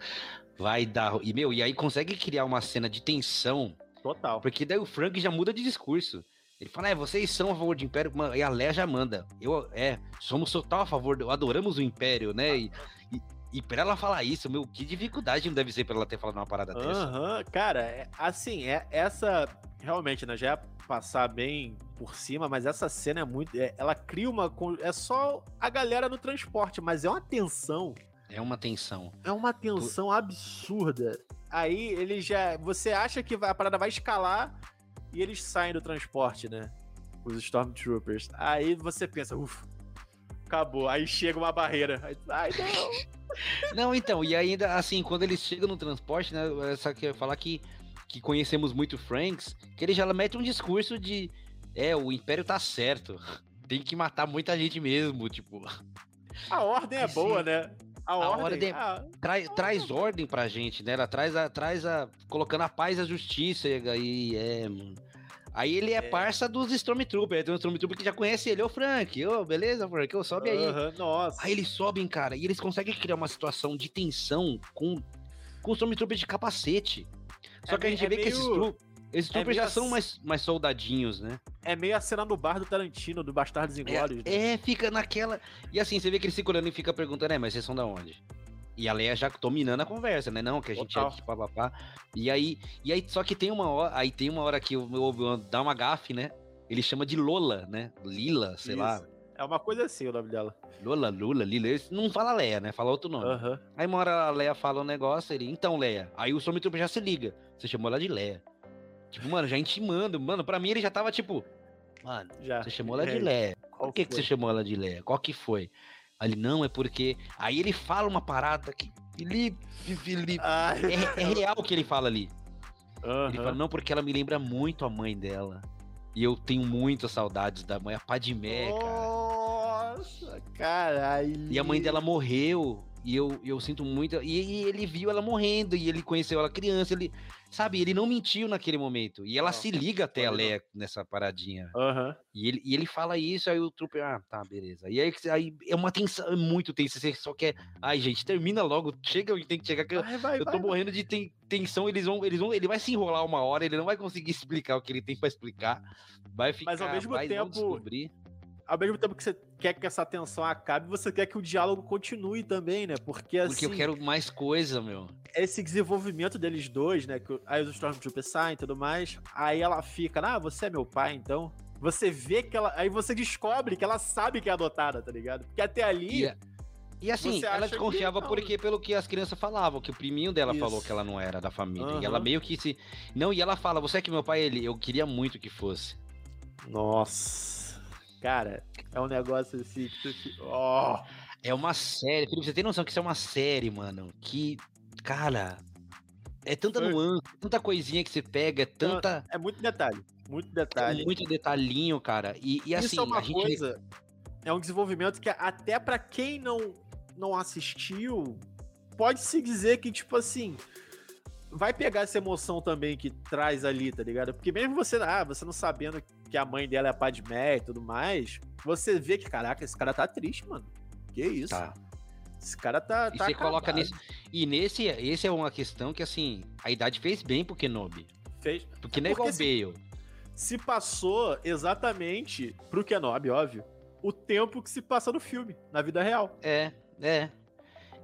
vai dar. ru-" E, meu, e aí consegue criar uma cena de tensão, Total. porque daí o Frank já muda de discurso. Ele fala, é, vocês são a favor do Império, mano, e a Leia já manda. Eu, é, somos total a favor, do, adoramos o Império, né? E, e, e pra ela falar isso, meu, que dificuldade não deve ser pra ela ter falado uma parada dessa. Aham, cara, é- assim, é, essa. Realmente, né? Já ia passar bem por cima, mas essa cena é muito. é- ela cria uma. É só a galera no transporte, mas é uma tensão. É uma tensão. É uma tensão absurda. Aí ele já. Você acha que a parada vai escalar e eles saem do transporte, né? Os Stormtroopers. Aí você pensa, ufa, acabou. Aí chega uma barreira. Ai, não. Não, então, e ainda assim, quando eles chegam no transporte, né? Essa que eu ia falar que, que conhecemos muito Franks, que ele já mete um discurso de é, o Império tá certo. Tem que matar muita gente mesmo, tipo, A ordem é Sim. boa, né? A, ordem. ordem- ah, traz, traz ordem pra gente, né? Ela traz a, traz a. colocando a paz e a justiça. E aí é, mano. Aí ele é, É. parça dos Stormtroopers. Tem um Stormtrooper que já conhece ele, ô Frank, ô, beleza, Frank, ô, sobe aí. aham, nossa. Aí eles sobem, cara, e eles conseguem criar uma situação de tensão com, com os Stormtroopers de capacete. Só É que a gente é vê que esses, meio- tru- esses troopers meio já são mais, mais soldadinhos, né? É meio a cena no bar do Tarantino, do Bastardos Inglórios. né? É, é, fica naquela. E assim, você vê que eles ficam olhando e fica perguntando, é, mas vocês são da onde? E a Leia já dominando a conversa, né? Não, que a gente Total. é de papapá. E aí, e aí, só que tem uma hora, aí tem uma hora que o meu Obi-Wan dá uma gafe, né? Ele chama de Lola, né? Lila, sei lá. Isso. É uma coisa assim o nome dela. Lola, Lula, Lila. Eles não fala Leia, né? Fala outro nome. Aham. Aí uma hora a Leia fala um negócio, ele, então, Leia. Aí o Stormtrooper já se liga. Você chamou ela de Leia. Tipo, mano, já intimando. Mano, pra mim ele já tava tipo, mano, Já. você chamou ela de É, Leia. qual Por que, que você chamou ela de Leia? Qual que foi? Ele, não, é porque. Aí ele fala uma parada que. Felipe, Felipe. Ai. É, é real o que ele fala ali. Aham. Ele fala, não, porque ela me lembra muito a mãe dela. E eu tenho muitas saudades da mãe, a Padmé, cara. Nossa, caralho. E a mãe dela morreu. E eu, eu sinto muito. E, e ele viu ela morrendo. E ele conheceu ela criança. Ele. Sabe, ele não mentiu naquele momento. E ela se liga até a. Leia nessa paradinha. Aham. E ele, e ele fala isso, aí o Trooper, ah, tá, beleza. E aí, aí é uma tensão, é muito tenso. Você só quer. Ai, gente, termina logo. Chega onde tem que chegar. Que eu, Vai, vai, eu tô vai. morrendo de ten- tensão. Eles vão, eles vão. Ele vai se enrolar uma hora, ele não vai conseguir explicar o que ele tem pra explicar. Vai ficar. Mas ao mesmo tempo, descobrir. Ao mesmo tempo que você quer que essa tensão acabe, você quer que o diálogo continue também, né? Porque assim. Porque eu quero mais coisa, meu. esse desenvolvimento deles dois, né? Que aí os Stormtroopers saem e tudo mais. Aí ela fica, ah, você é meu pai, então. Você vê que ela. Aí você descobre que ela sabe que é adotada, tá ligado? Porque até ali. E, e assim, ela que desconfiava porque pelo que as crianças falavam, que o priminho dela Isso. falou que ela não era da família. E Aham. ela meio que se. Não, e ela fala, você é que meu pai, ele, eu queria muito que fosse. Nossa. Cara, é um negócio assim que tu. Ó. É uma série, Felipe, você tem noção que isso é uma série, mano? Que, cara, é tanta nuance, tanta coisinha que você pega, é tanta. É muito detalhe. Muito é detalhe. muito detalhinho, cara. E, e assim, Isso é uma a gente. coisa. É um desenvolvimento que até pra quem não, não assistiu, pode se dizer que, tipo assim. Vai pegar essa emoção também que traz ali, tá ligado? Porque mesmo você, ah, você não sabendo que a mãe dela é a Padmé e tudo mais, você vê que, caraca, esse cara tá triste, mano. Que isso? Tá. Esse cara tá. E tá você coloca nesse. E nesse, esse é uma questão que, assim, a idade fez bem pro Kenobi. Fez... Porque não é igual se- Bale. se passou exatamente pro Kenobi, óbvio, o tempo que se passa no filme, na vida real. É, é.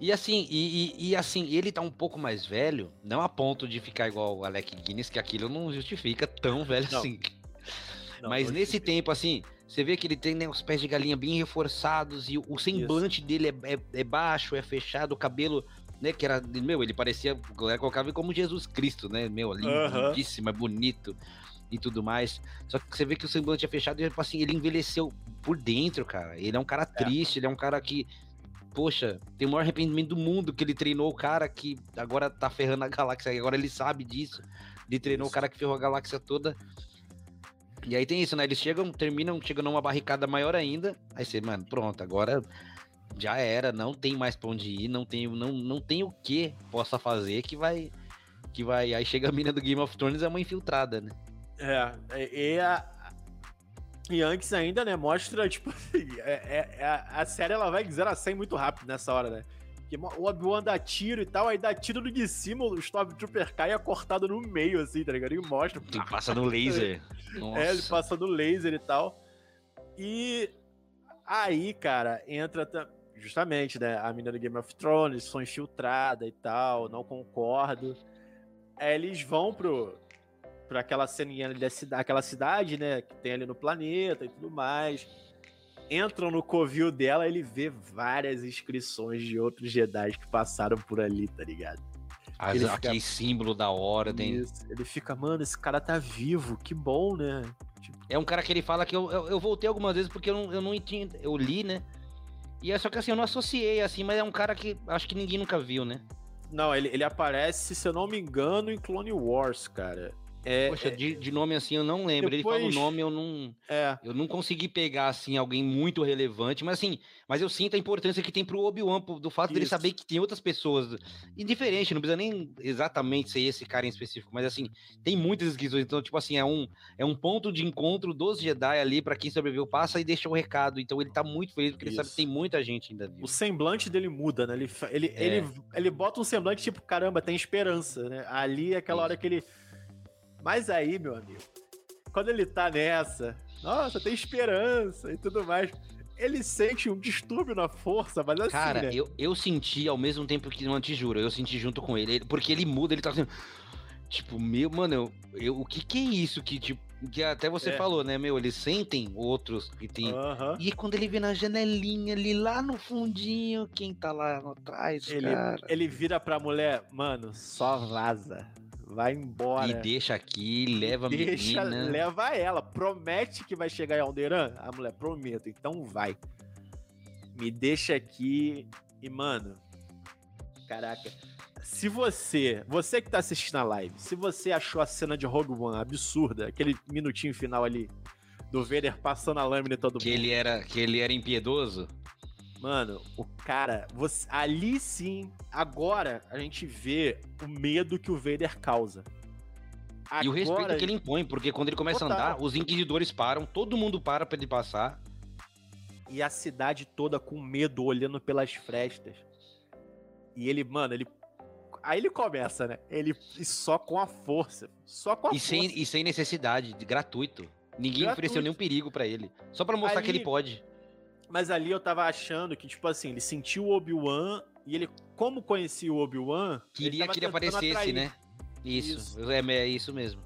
E assim, e, e, e, assim, ele tá um pouco mais velho, não a ponto de ficar igual o Alec Guinness, que aquilo não justifica tão velho não. assim. Não, Mas nesse tempo, assim, você vê que ele tem né, os pés de galinha bem reforçados e o semblante Isso. dele é, é, é, baixo, é fechado, o cabelo, né, que era, meu, ele parecia, a galera colocava como Jesus Cristo, né, meu, lindíssimo, é bonito e tudo mais. Só que você vê que o semblante é fechado e, tipo assim, ele envelheceu por dentro, cara. Ele é um cara é. triste, ele é um cara que poxa, tem o maior arrependimento do mundo que ele treinou o cara que agora tá ferrando a galáxia, agora ele sabe disso. Ele treinou isso. o cara que ferrou a galáxia toda. E aí tem isso, né? Eles chegam, terminam, chegam numa barricada maior ainda. Aí você, mano, pronto, agora já era, não tem mais pra onde ir, não tem, não, não tem o que possa fazer que vai. Que vai. Aí chega a mina do Game of Thrones, é uma infiltrada, né? É, e a, e antes ainda, né, mostra, tipo, é, é, é, a série ela vai 0 a 100 muito rápido nessa hora, né? Que o Obi-Wan dá tiro e tal, aí dá tiro no de cima, o Stormtrooper cai é cortado no meio, assim, tá ligado? E mostra. Ele passa no laser. Nossa. É, ele passa no laser e tal. E aí, cara, entra justamente, né? A menina do Game of Thrones, sou infiltrada e tal, não concordo. Aí eles vão pro, para aquela ceninha da cidade, aquela cidade, né, que tem ali no planeta e tudo mais. Entram no covil dela, ele vê várias inscrições de outros Jedi que passaram por ali, tá ligado? As, fica... Aquele símbolo da ordem. Isso. Ele fica, mano, esse cara tá vivo, que bom, né? Tipo... É um cara que ele fala que eu, eu, eu voltei algumas vezes porque eu não, eu não tinha. Eu li, né? E é só que assim, eu não associei assim, mas é um cara que acho que ninguém nunca viu, né? Não, ele, ele aparece, se eu não me engano, em Clone Wars, cara. É, Poxa, é, de, de, nome assim eu não lembro. Depois, Ele fala o nome, eu não. É. Eu não consegui pegar assim alguém muito relevante, mas assim, mas eu sinto a importância que tem pro Obi-Wan, do fato Isso. dele saber que tem outras pessoas. Indiferente, não precisa nem exatamente ser esse cara em específico, mas assim, tem muitas inscrições. Então, tipo assim, é um, é um ponto de encontro dos Jedi ali para quem sobreviveu, passa e deixa o um recado. Então ele tá muito feliz porque Isso. ele sabe que tem muita gente ainda viva. O semblante dele muda, né? Ele, ele, é. ele, ele bota um semblante tipo, caramba, tem esperança, né? Ali é aquela hora que ele mas aí, meu amigo, quando ele tá nessa, nossa, tem esperança e tudo mais. Ele sente um distúrbio na força, mas assim. Cara, né? eu, eu senti ao mesmo tempo que não te juro, eu senti junto com ele, porque ele muda, ele tá assim. Tipo, meu, mano, eu, eu, o que que é isso que, tipo, que até você é. falou, né, meu? Eles sentem outros que tem. Uhum. E quando ele vê na janelinha ali lá no fundinho, quem tá lá atrás, ele, cara. Ele vira pra mulher, mano, só vaza vai embora. E deixa aqui, leva deixa, a menina. Leva ela. Promete que vai chegar em Alderan? A mulher, prometo. Então vai. Me deixa aqui. E, mano, caraca. Se você, você que tá assistindo a live, se você achou a cena de Rogue One absurda, aquele minutinho final ali do Vader passando a lâmina e todo que mundo. Ele era, que ele era impiedoso? Mano, o cara, você, ali sim, agora a gente vê o medo que o Vader causa. Agora, e o respeito que ele impõe, porque quando ele começa total. a andar, os inquisidores param, todo mundo para pra ele passar. E a cidade toda com medo, olhando pelas frestas. E ele, mano, ele. Aí ele começa, né? Ele só com a força. Só com a e força. Sem, e sem necessidade, de gratuito. Ninguém gratuito. ofereceu nenhum perigo para ele. Só para mostrar que ele pode. Mas ali eu tava achando que, tipo assim, ele sentiu o Obi-Wan e ele, como conhecia o Obi-Wan. Queria que ele aparecesse, atrair. né? Isso, isso. É, é isso mesmo.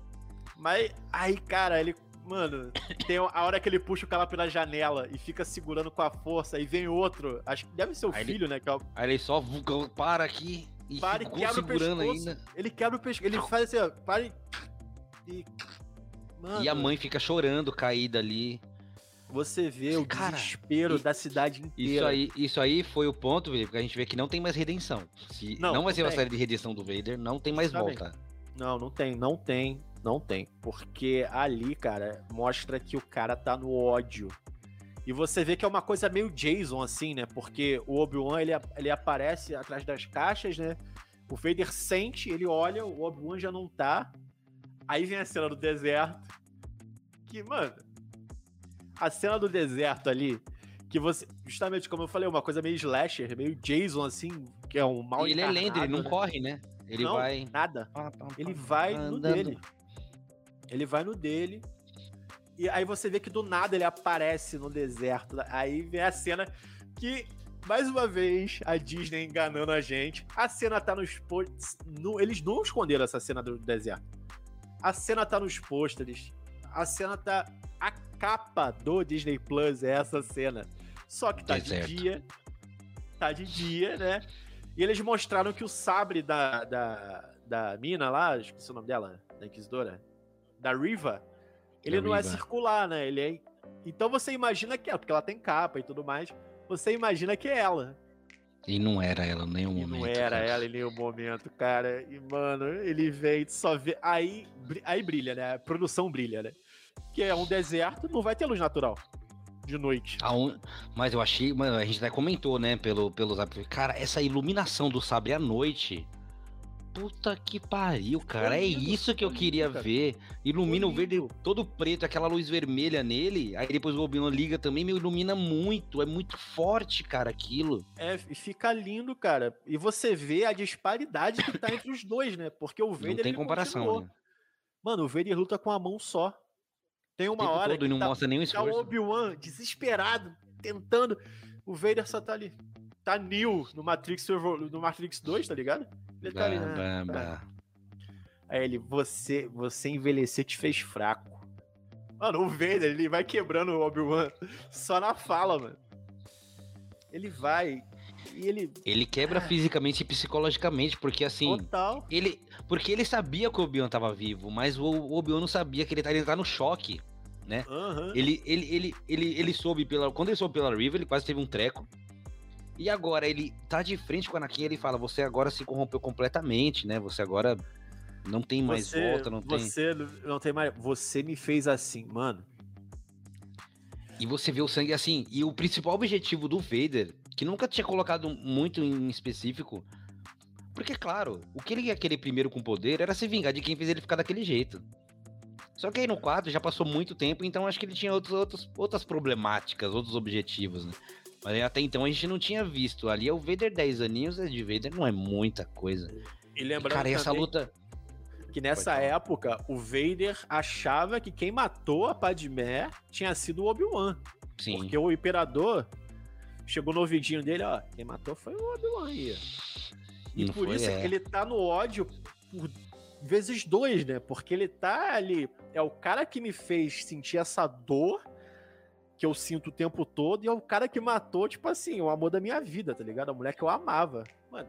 Mas aí, cara, ele. Mano, tem a hora que ele puxa o cara pela janela e fica segurando com a força, e vem outro. Acho que deve ser o aí filho, ele, né? Que é o... Aí ele só para aqui e para e quebra segurando o pescoço. ainda. Ele quebra o pescoço. Ele faz assim, ó, para e. E, Mano, e a mãe fica chorando, caída ali. Você vê o Cara, desespero e, da cidade inteira. Isso aí, isso aí foi o ponto, porque a gente vê que não tem mais redenção. Se não, não vai ser uma série de redenção do Vader, não tem mais volta. Não, não tem, não tem, não tem. Porque ali, cara, mostra que o cara tá no ódio. E você vê que é uma coisa meio Jason, assim, né? Porque o Obi-Wan, ele, ele aparece atrás das caixas, né? O Vader sente, ele olha, o Obi-Wan já não tá. Aí vem a cena do deserto. Que, mano, a cena do deserto ali, que você. Justamente como eu falei, uma coisa meio slasher, meio Jason, assim, que é um mal Ele é lento, ele não né? corre, né? Ele não, vai. Nada. Ele vai no dele. Ele vai no dele. E aí você vê que do nada ele aparece no deserto. Aí vem a cena que mais uma vez, a Disney enganando a gente. A cena tá nos pôsteres. Eles não esconderam essa cena do deserto. A cena tá nos pôsteres. A cena tá. Capa do Disney Plus é essa cena. Só que tá deserto. de dia. Tá de dia, né? E eles mostraram que o sabre da, da, da mina lá, esqueci o nome dela, da Inquisidora, da Riva, ele da não é Riva. é circular, né? Ele é. Então você imagina que é, porque ela tem capa e tudo mais você imagina que é ela. E não era ela em nenhum e momento. Não era cara. ela em nenhum momento, cara. E, mano, ele vem, só vê. Aí, aí brilha, né? A produção brilha, né? Que é um deserto, não vai ter luz natural de noite. Mas eu achei, mano, a gente até comentou, né, pelo, pelo Cara, essa iluminação do sabre à noite Puta que pariu, cara. É isso que eu queria ver. Ilumina o verde todo preto, aquela luz vermelha nele. Aí depois o Obi-Wan liga também, me ilumina muito. É muito forte, cara, aquilo. É, fica lindo, cara. E você vê a disparidade que tá entre os dois, né? Porque o Vader. Não tem comparação, né? Mano, o Vader luta com a mão só. Tem uma hora. Todo, que não tá, mostra nenhum esforço. Tá o Obi-Wan desesperado, tentando. O Vader só tá ali. Tá Neo no Matrix, no Matrix 2, tá ligado? Ele tá ali, né? Bah, Aí ele, você, você envelhecer te fez fraco. Mano, o Vader, ele vai quebrando o Obi-Wan só na fala, mano. Ele vai e ele... Ele quebra ah. fisicamente e psicologicamente, porque assim... Total. Ele, porque ele sabia que o Obi-Wan tava vivo, mas o Obi-Wan não sabia que ele tá, ele tá no choque, né? Uhum. Ele, ele, ele, ele, ele soube pela... Quando ele soube pela Riva, ele quase teve um treco. E agora ele tá de frente com o Anakin, ele fala: "Você agora se corrompeu completamente, né? Você agora não tem mais você, volta, não você tem Você não tem mais, você me fez assim, mano. E você vê o sangue assim, e o principal objetivo do Vader, que nunca tinha colocado muito em específico, porque claro, o que ele ia querer primeiro com poder era se vingar de quem fez ele ficar daquele jeito. Só que aí no quadro já passou muito tempo, então acho que ele tinha outros, outros, outras problemáticas, outros objetivos, né? Mas até então a gente não tinha visto. Ali é o Vader 10 aninhos, é de Vader não é muita coisa. E lembrando Cara, essa luta. Que nessa época, o Vader achava que quem matou a Padmé tinha sido o Obi-Wan. Sim. Porque o Imperador chegou no ouvidinho dele, ó, quem matou foi o Obi-Wan aí. E não por isso é. ele tá no ódio por vezes dois, né? Porque ele tá ali, é o cara que me fez sentir essa dor que eu sinto o tempo todo, e é o cara que matou, tipo assim, o amor da minha vida, tá ligado? A mulher que eu amava. Mano.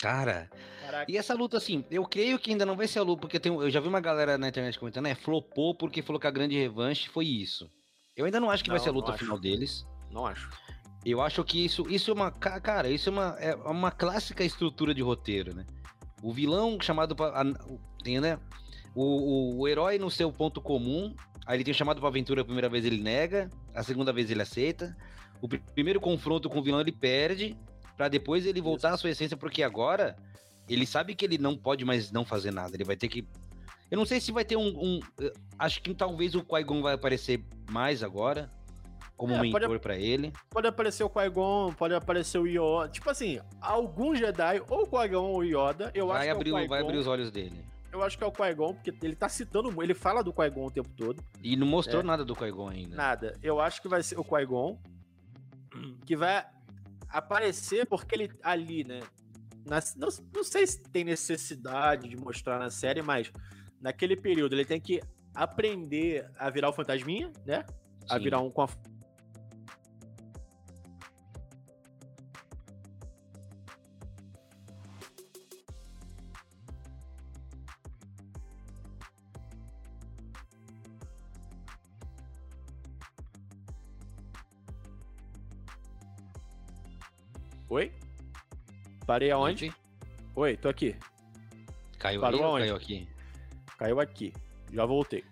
Cara, Caraca. e essa luta, assim, eu creio que ainda não vai ser a luta, porque tem, eu já vi uma galera na internet comentando, é, flopou porque falou que a grande revanche foi isso. Eu ainda não acho que não, vai ser a luta final deles. Não acho. Eu acho que isso, isso é uma. Cara, isso é uma, é uma clássica estrutura de roteiro, né? O vilão chamado pra. Tem, né? O, o, o herói no seu ponto comum Aí ele tem chamado pra aventura a primeira vez, ele nega. A segunda vez ele aceita. O primeiro confronto com o vilão ele perde. para depois ele voltar à sua essência, porque agora ele sabe que ele não pode mais não fazer nada. Ele vai ter que. Eu não sei se vai ter um. um acho que talvez o Qui-Gon vai aparecer mais agora. Como é, mentor para ele. Pode aparecer o Qui-Gon, pode aparecer o Yoda. Tipo assim, algum Jedi, ou o Qui-Gon ou o Yoda, eu vai acho abrir, que é o Vai abrir os olhos dele eu acho que é o Qui-Gon, porque ele tá citando, ele fala do Qui-Gon o tempo todo. E não mostrou é. nada do Qui-Gon ainda. Nada. Eu acho que vai ser o Qui-Gon que vai aparecer porque ele ali, né? Na, não, não sei se tem necessidade de mostrar na série, mas naquele período ele tem que aprender a virar o fantasminha, né? Sim. A virar um com a Parei aonde? Oi, tô aqui. Caiu Parou aonde? caiu aqui? Caiu aqui. Já voltei.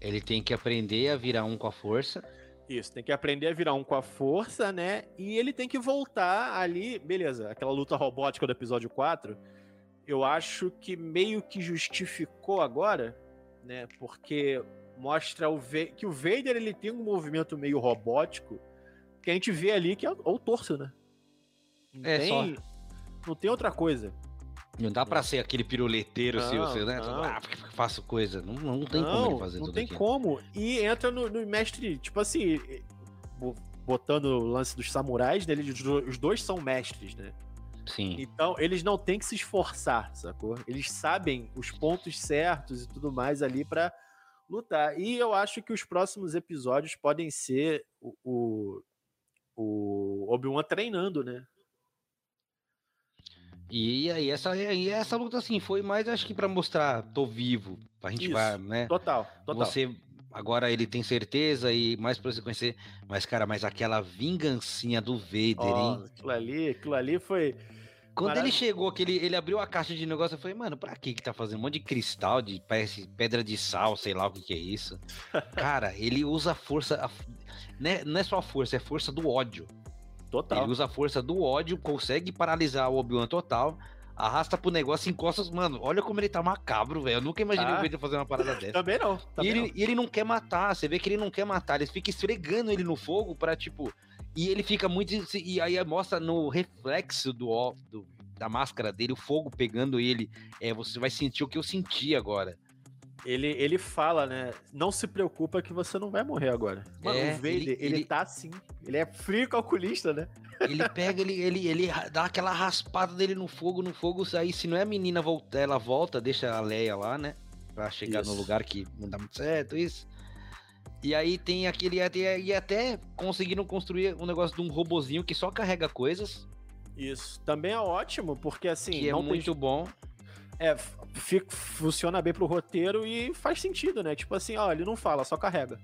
Ele tem que aprender a virar um com a força. Isso, tem que aprender a virar um com a força, né? E ele tem que voltar ali, beleza, aquela luta robótica do episódio 4, eu acho que meio que justificou agora, né? Porque mostra o que o Vader ele tem um movimento meio robótico que a gente vê ali que é o torso, né? Não é tem, só. Não tem outra coisa. Não dá pra ser aquele piruleteiro, não, se você, né? Não. Ah, faço coisa. Não, não tem não, como ele fazer não tudo tem aqui. como. E entra no, no, mestre, tipo assim, botando o lance dos samurais, né? Eles, os dois são mestres, né? Sim. Então, eles não têm que se esforçar, sacou? Eles sabem os pontos certos e tudo mais ali para lutar. E eu acho que os próximos episódios podem ser o, o, o Obi-Wan treinando, né? E aí essa, e essa luta assim foi mais acho que para mostrar tô vivo, pra gente vai, né? Total, total. Você agora ele tem certeza e mais para você conhecer, mas cara, mas aquela vingancinha do Vader, oh, hein? Aquilo ali, aquilo ali foi quando ele chegou, que ele, ele abriu a caixa de negócio, eu falei, mano, pra que que tá fazendo um monte de cristal, de pedra de sal, sei lá o que que é isso. Cara, ele usa a força, a, né, não é só a força, é a força do ódio. Total. Ele usa a força do ódio, consegue paralisar o Obi-Wan total, arrasta pro negócio, encosta. Mano, olha como ele tá macabro, velho. Eu nunca imaginei ah, o Vader fazer uma parada dessa. Também não. Também e, ele, não. e ele não quer matar, você vê que ele não quer matar, ele fica esfregando ele no fogo pra, tipo, e ele fica muito. E aí mostra no reflexo do, do, da máscara dele, o fogo pegando ele. É, você vai sentir o que eu senti agora. Ele, ele fala, né? Não se preocupa que você não vai morrer agora. Mano, é, o Vader, ele, ele, ele tá assim. Ele é frio calculista, né? Ele pega, ele, ele, ele dá aquela raspada dele no fogo, no fogo. Aí, se não é a menina, volta, ela volta, deixa a Leia lá, né? Pra chegar isso. no lugar que não dá muito certo, isso. E aí tem aquele. E até conseguiram construir um negócio de um robozinho que só carrega coisas. Isso. Também é ótimo, porque assim. Que é muito tem... bom. É, fica, funciona bem pro roteiro e faz sentido, né? Tipo assim, ó, ele não fala, só carrega.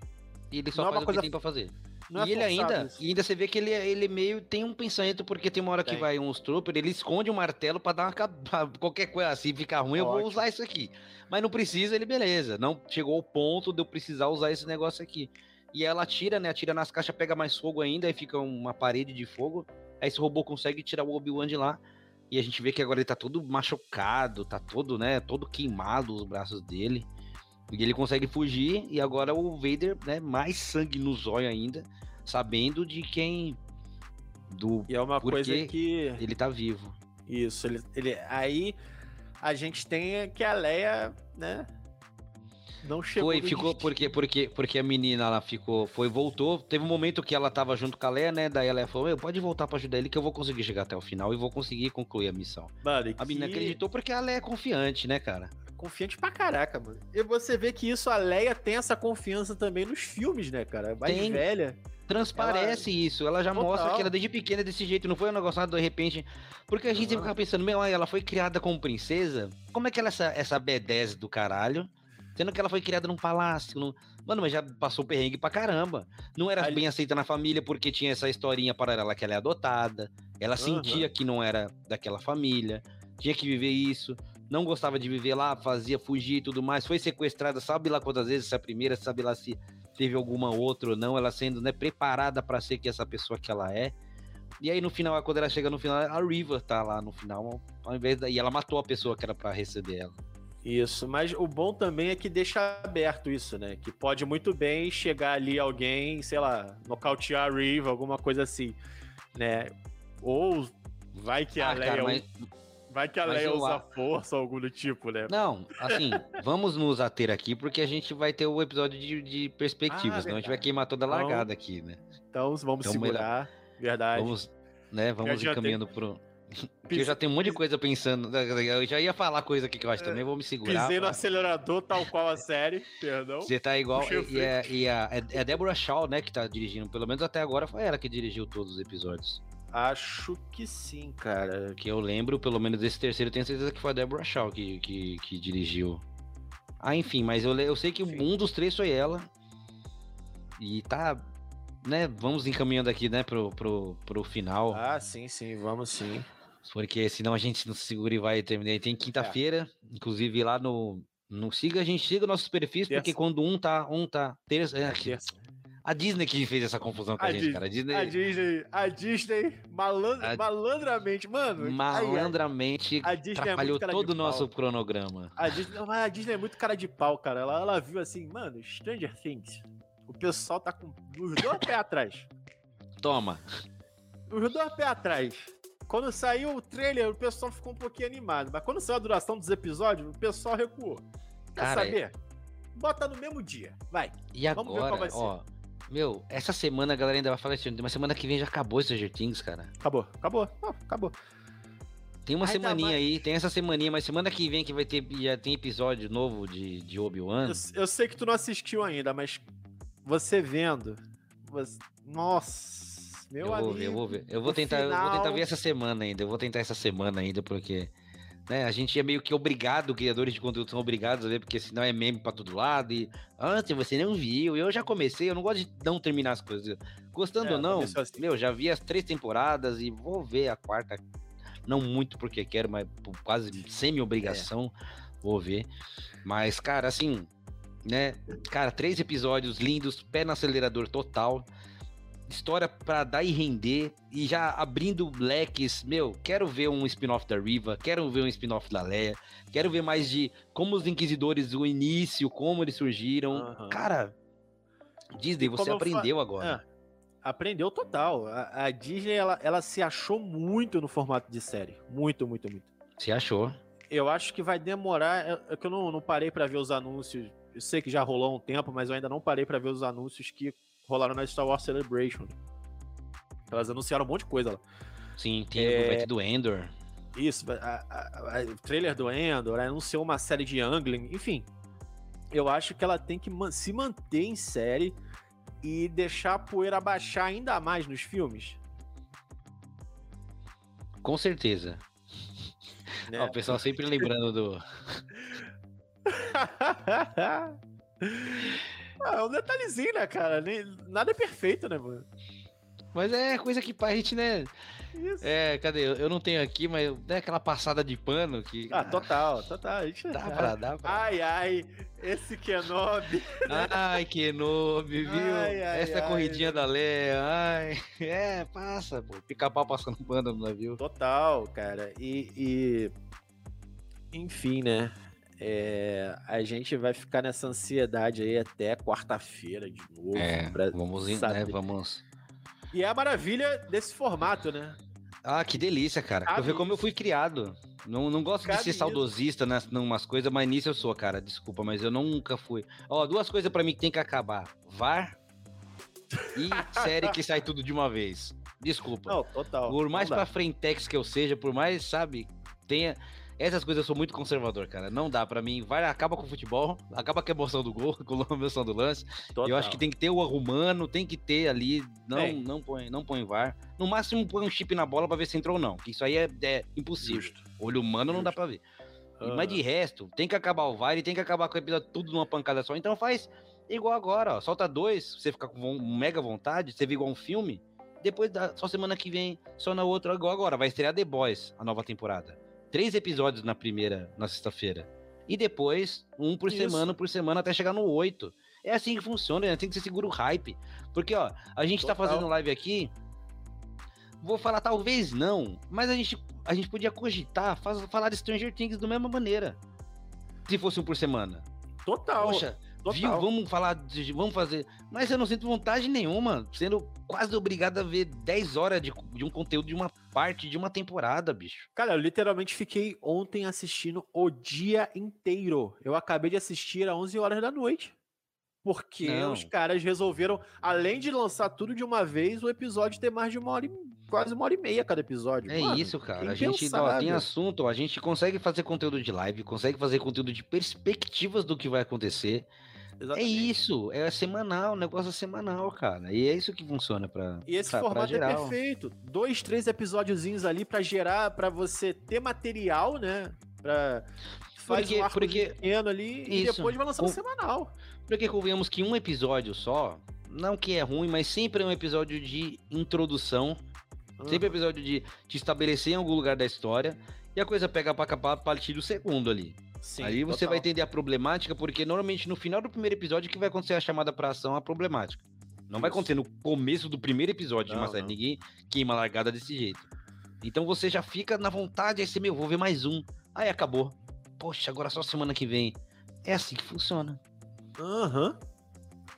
E ele só não faz é o coisa... que tem pra fazer. Não e é ele ainda, e ainda você vê que ele, ele meio tem um pensamento, porque tem uma hora tem. que vai uns troopers, ele esconde o um martelo para dar uma qualquer coisa assim, ficar ruim, Ótimo. eu vou usar isso aqui. Mas não precisa, ele beleza. Não chegou ao ponto de eu precisar usar esse negócio aqui. E ela atira, né? Atira nas caixas, pega mais fogo ainda, aí fica uma parede de fogo. Aí esse robô consegue tirar o Obi-Wan de lá. E a gente vê que agora ele tá todo machucado, tá todo, né? Todo queimado os braços dele. E ele consegue fugir. E agora o Vader, né? Mais sangue no zóio ainda. Sabendo de quem. Do. E é uma coisa que. Ele tá vivo. Isso, ele, ele. Aí a gente tem que a Leia, né? Não chegou. Foi, ficou porque porque porque a menina ela ficou, foi voltou, teve um momento que ela tava junto com a Leia, né? Daí ela falou: "Eu pode voltar para ajudar ele que eu vou conseguir chegar até o final e vou conseguir concluir a missão". Mano, a menina acreditou porque a Leia é confiante, né, cara? Confiante pra caraca, mano. E você vê que isso a Leia tem essa confiança também nos filmes, né, cara? Mais tem. velha transparece ela... isso. Ela já Total. mostra que ela desde pequena é desse jeito, não foi um negócio de repente. Porque a gente uhum. sempre fica pensando, meu, ela foi criada como princesa. Como é que ela é essa, essa B10 do caralho? Sendo que ela foi criada num palácio. Num... Mano, mas já passou perrengue pra caramba. Não era bem aceita na família porque tinha essa historinha paralela que ela é adotada. Ela uhum. sentia que não era daquela família. Tinha que viver isso. Não gostava de viver lá, fazia fugir e tudo mais. Foi sequestrada, sabe lá quantas vezes essa primeira, sabe lá se teve alguma outra ou não. Ela sendo né, preparada para ser que essa pessoa que ela é. E aí no final, quando ela chega no final, a Riva tá lá no final, ao invés da... e ela matou a pessoa que era para receber ela. Isso, mas o bom também é que deixa aberto isso, né? Que pode muito bem chegar ali alguém, sei lá, nocautear a Riva, alguma coisa assim, né? Ou vai que ah, a Leia. Cara, mas... Vai que a Leia usa força ou algo do tipo, né? Não, assim, vamos nos ater aqui porque a gente vai ter o episódio de, de perspectivas, ah, senão a gente vai queimar toda a então largada então, aqui, né? Então vamos então, segurar, verdade. Vamos, né, vamos encaminhando tem... pro... Porque eu já tenho um monte de coisa pensando. Né, eu já ia falar coisa aqui que eu acho também, vou me segurar. Pisei no acelerador, tal qual a série, perdão. Você tá igual. E, é, e a, é, é Deborah Shaw, né, que tá dirigindo. Pelo menos até agora foi ela que dirigiu todos os episódios. Acho que sim, cara. Que eu lembro, pelo menos esse terceiro, tenho certeza que foi a Deborah Shaw que, que, que dirigiu. Ah, enfim, mas eu, eu sei que Sim. um dos três foi ela. E tá né, vamos encaminhando aqui, né, pro, pro, pro final. Ah, sim, sim, vamos sim. Porque senão a gente não se segura e vai terminar. Tem quinta-feira, é. inclusive lá no. Não siga, a gente siga nossos perfis, terça. porque quando um tá, um tá. Terça, é, terça. A Disney que fez essa confusão com a, a gente, Disney, cara. A Disney, a Disney, a Disney malandra, a... malandramente, mano. Malandramente a Disney atrapalhou é todo o nosso cronograma. A Disney, a Disney é muito cara de pau, cara. Ela, ela viu assim, mano, Stranger Things. O pessoal tá com os dois pés atrás. Toma. Os dois pés atrás. Quando saiu o trailer, o pessoal ficou um pouquinho animado. Mas quando saiu a duração dos episódios, o pessoal recuou. Quer Cara, saber? Bota no mesmo dia. Vai. E Vamos agora, ó, Meu, essa semana a galera ainda vai falar assim, mas semana que vem já acabou Stranger Things, cara. Acabou, acabou, oh, acabou. Tem uma ainda semaninha mais... aí, tem essa semaninha, mas semana que vem que vai ter, já tem episódio novo de, de Obi-Wan. Eu, eu, sei que tu não assistiu ainda, mas você vendo, você... nossa, meu eu amigo. Vou ver, eu vou ver. Eu vou tentar, final... eu vou tentar ver essa semana ainda. Eu vou tentar essa semana ainda porque né? A gente é meio que obrigado, criadores de conteúdo são obrigados a ver, porque senão é meme pra todo lado. E antes você não viu, eu já comecei, eu não gosto de não terminar as coisas. Gostando é, ou não, assim. meu, já vi as três temporadas e vou ver a quarta. Não muito porque quero, mas por quase semi-obrigação, é. vou ver. Mas, cara, assim, né? Cara, três episódios lindos, pé no acelerador total história para dar e render e já abrindo leques. Meu, quero ver um spin-off da Riva, quero ver um spin-off da Leia, quero ver mais de como os Inquisidores, o início, como eles surgiram. Uhum. Cara, Disney, você aprendeu agora. É, aprendeu total. A, a, Disney, ela, ela se achou muito no formato de série. Muito, muito, muito. Se achou. Eu acho que vai demorar. É, é que eu não, não parei para ver os anúncios. Eu sei que já rolou um tempo, mas eu ainda não parei para ver os anúncios que rolaram na Star Wars Celebration. Elas anunciaram um monte de coisa lá. Sim, tem é... vai ter do Endor. Isso, a, a, a, o trailer do Endor, anunciou uma série de Angling, enfim. Eu acho que ela tem que man se manter em série e deixar a poeira baixar ainda mais nos filmes. Com certeza. Né? Ó, o pessoal sempre lembrando do. Ah, é um detalhezinho, né, cara? Nem, nada é perfeito, né, mano? Mas é coisa que a gente, né? Isso. É, cadê? Eu não tenho aqui, mas é aquela passada de pano que. Ah, total, total. A gente... Dá pra, dá pra. Ai, ai, esse Kenobi. Ai, Kenobi, viu? Ai, ai, Essa ai, corridinha da Leia, ai. É, passa, pô. Pica-pau passando pano no navio. Total, cara. E, e. Enfim, né? É, a gente vai ficar nessa ansiedade aí até quarta-feira de novo. É, vamos, né, vamos. E é a maravilha desse formato, né? Ah, que delícia, cara. Cabe eu ver como eu fui criado. Não, não gosto Cabe de ser saudosista nas umas coisas, mas nisso eu sou, cara. Desculpa, mas eu nunca fui. Ó, duas coisas para mim que tem que acabar: VAR e série que sai tudo de uma vez. Desculpa. Não, total. Por mais pra frentex que eu seja, por mais, sabe, tenha essas coisas eu sou muito conservador, cara. Não dá para mim. Vai, acaba com o futebol, acaba com a emoção do gol, com a emoção do lance. Total. Eu acho que tem que ter o arrumando, tem que ter ali. Não, é. não põe, não põe VAR. No máximo põe um chip na bola para ver se entrou ou não. Que isso aí é, é impossível. Justo. Olho humano Justo. não dá para ver. Mas de resto, tem que acabar o VAR e tem que acabar com o episódio tudo numa pancada só. Então faz igual agora, ó. Solta dois, você fica com mega vontade, você vê igual um filme. Depois, da, só semana que vem, só na outra, igual agora. Vai estrear The Boys, a nova temporada três episódios na primeira, na sexta-feira. E depois, um por Isso. semana, por semana, até chegar no oito. É assim que funciona, né? tem que ser seguro o hype. Porque, ó, a gente tá Total. tá fazendo live aqui. Vou falar talvez não, mas a gente, a gente podia cogitar faz, falar de Stranger Things da mesma maneira. Se fosse um por semana. Total. Poxa, Total. Viu? Vamos falar, de, vamos fazer. Mas eu não sinto vontade nenhuma, sendo quase obrigado a ver 10 horas de, de um conteúdo de uma parte de uma temporada, bicho. Cara, eu literalmente fiquei ontem assistindo o dia inteiro. Eu acabei de assistir às 11 horas da noite. Porque não. os caras resolveram, além de lançar tudo de uma vez, o episódio ter mais de uma hora e quase uma hora e meia cada episódio. É Mano, isso, cara. A gente ó, tem assunto, a gente consegue fazer conteúdo de live, consegue fazer conteúdo de perspectivas do que vai acontecer. É Exatamente. É isso, é semanal, negócio é semanal, cara. E é isso que funciona para E esse pra, formato pra é perfeito. Dois, três episódiozinhos ali para gerar, para você ter material, né? Para faz porque, um arco porque, pequeno ali isso. e depois vai lançar no semanal. Porque convenhamos que um episódio só, não que é ruim, mas sempre é um episódio de introdução. Uhum. Sempre é um episódio de te estabelecer em algum lugar da história. E a coisa pega pra capar a partir do segundo ali. Sim, Aí você total. vai entender a problemática, porque normalmente no final do primeiro episódio que vai acontecer a chamada pra ação, a problemática. Não Isso. vai acontecer no começo do primeiro episódio não, de uma série. Ninguém queima largada desse jeito. Então você já fica na vontade, aí você, meu, vou ver mais um. Aí acabou. Poxa, agora só semana que vem. É assim que funciona. Aham. Uhum.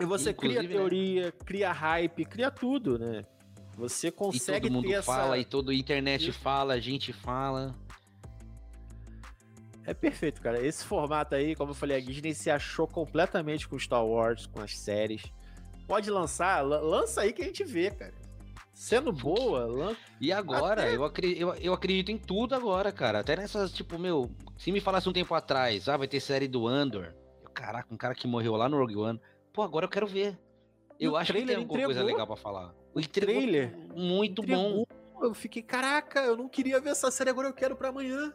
E você Inclusive, cria né? teoria, né? cria hype, cria tudo, né? Você consegue e todo mundo ter fala, essa... e toda a internet fala, a gente fala. É perfeito, cara. Esse formato aí, como eu falei, a Disney se achou completamente com Star Wars, com as séries. pode lançar, lança aí que a gente vê, cara. Sendo boa, lança. E agora, Até... eu, acredito, eu, eu acredito em tudo agora, cara. Até nessas, tipo, meu, se me falasse um tempo atrás, ah, vai ter série do Andor. Eu, caraca, um cara que morreu lá no Rogue One. Pô, agora eu quero ver. Eu acho que tem alguma coisa legal pra falar. O trailer. Muito entregou. bom. Eu fiquei, caraca, eu não queria ver essa série, agora eu quero pra amanhã.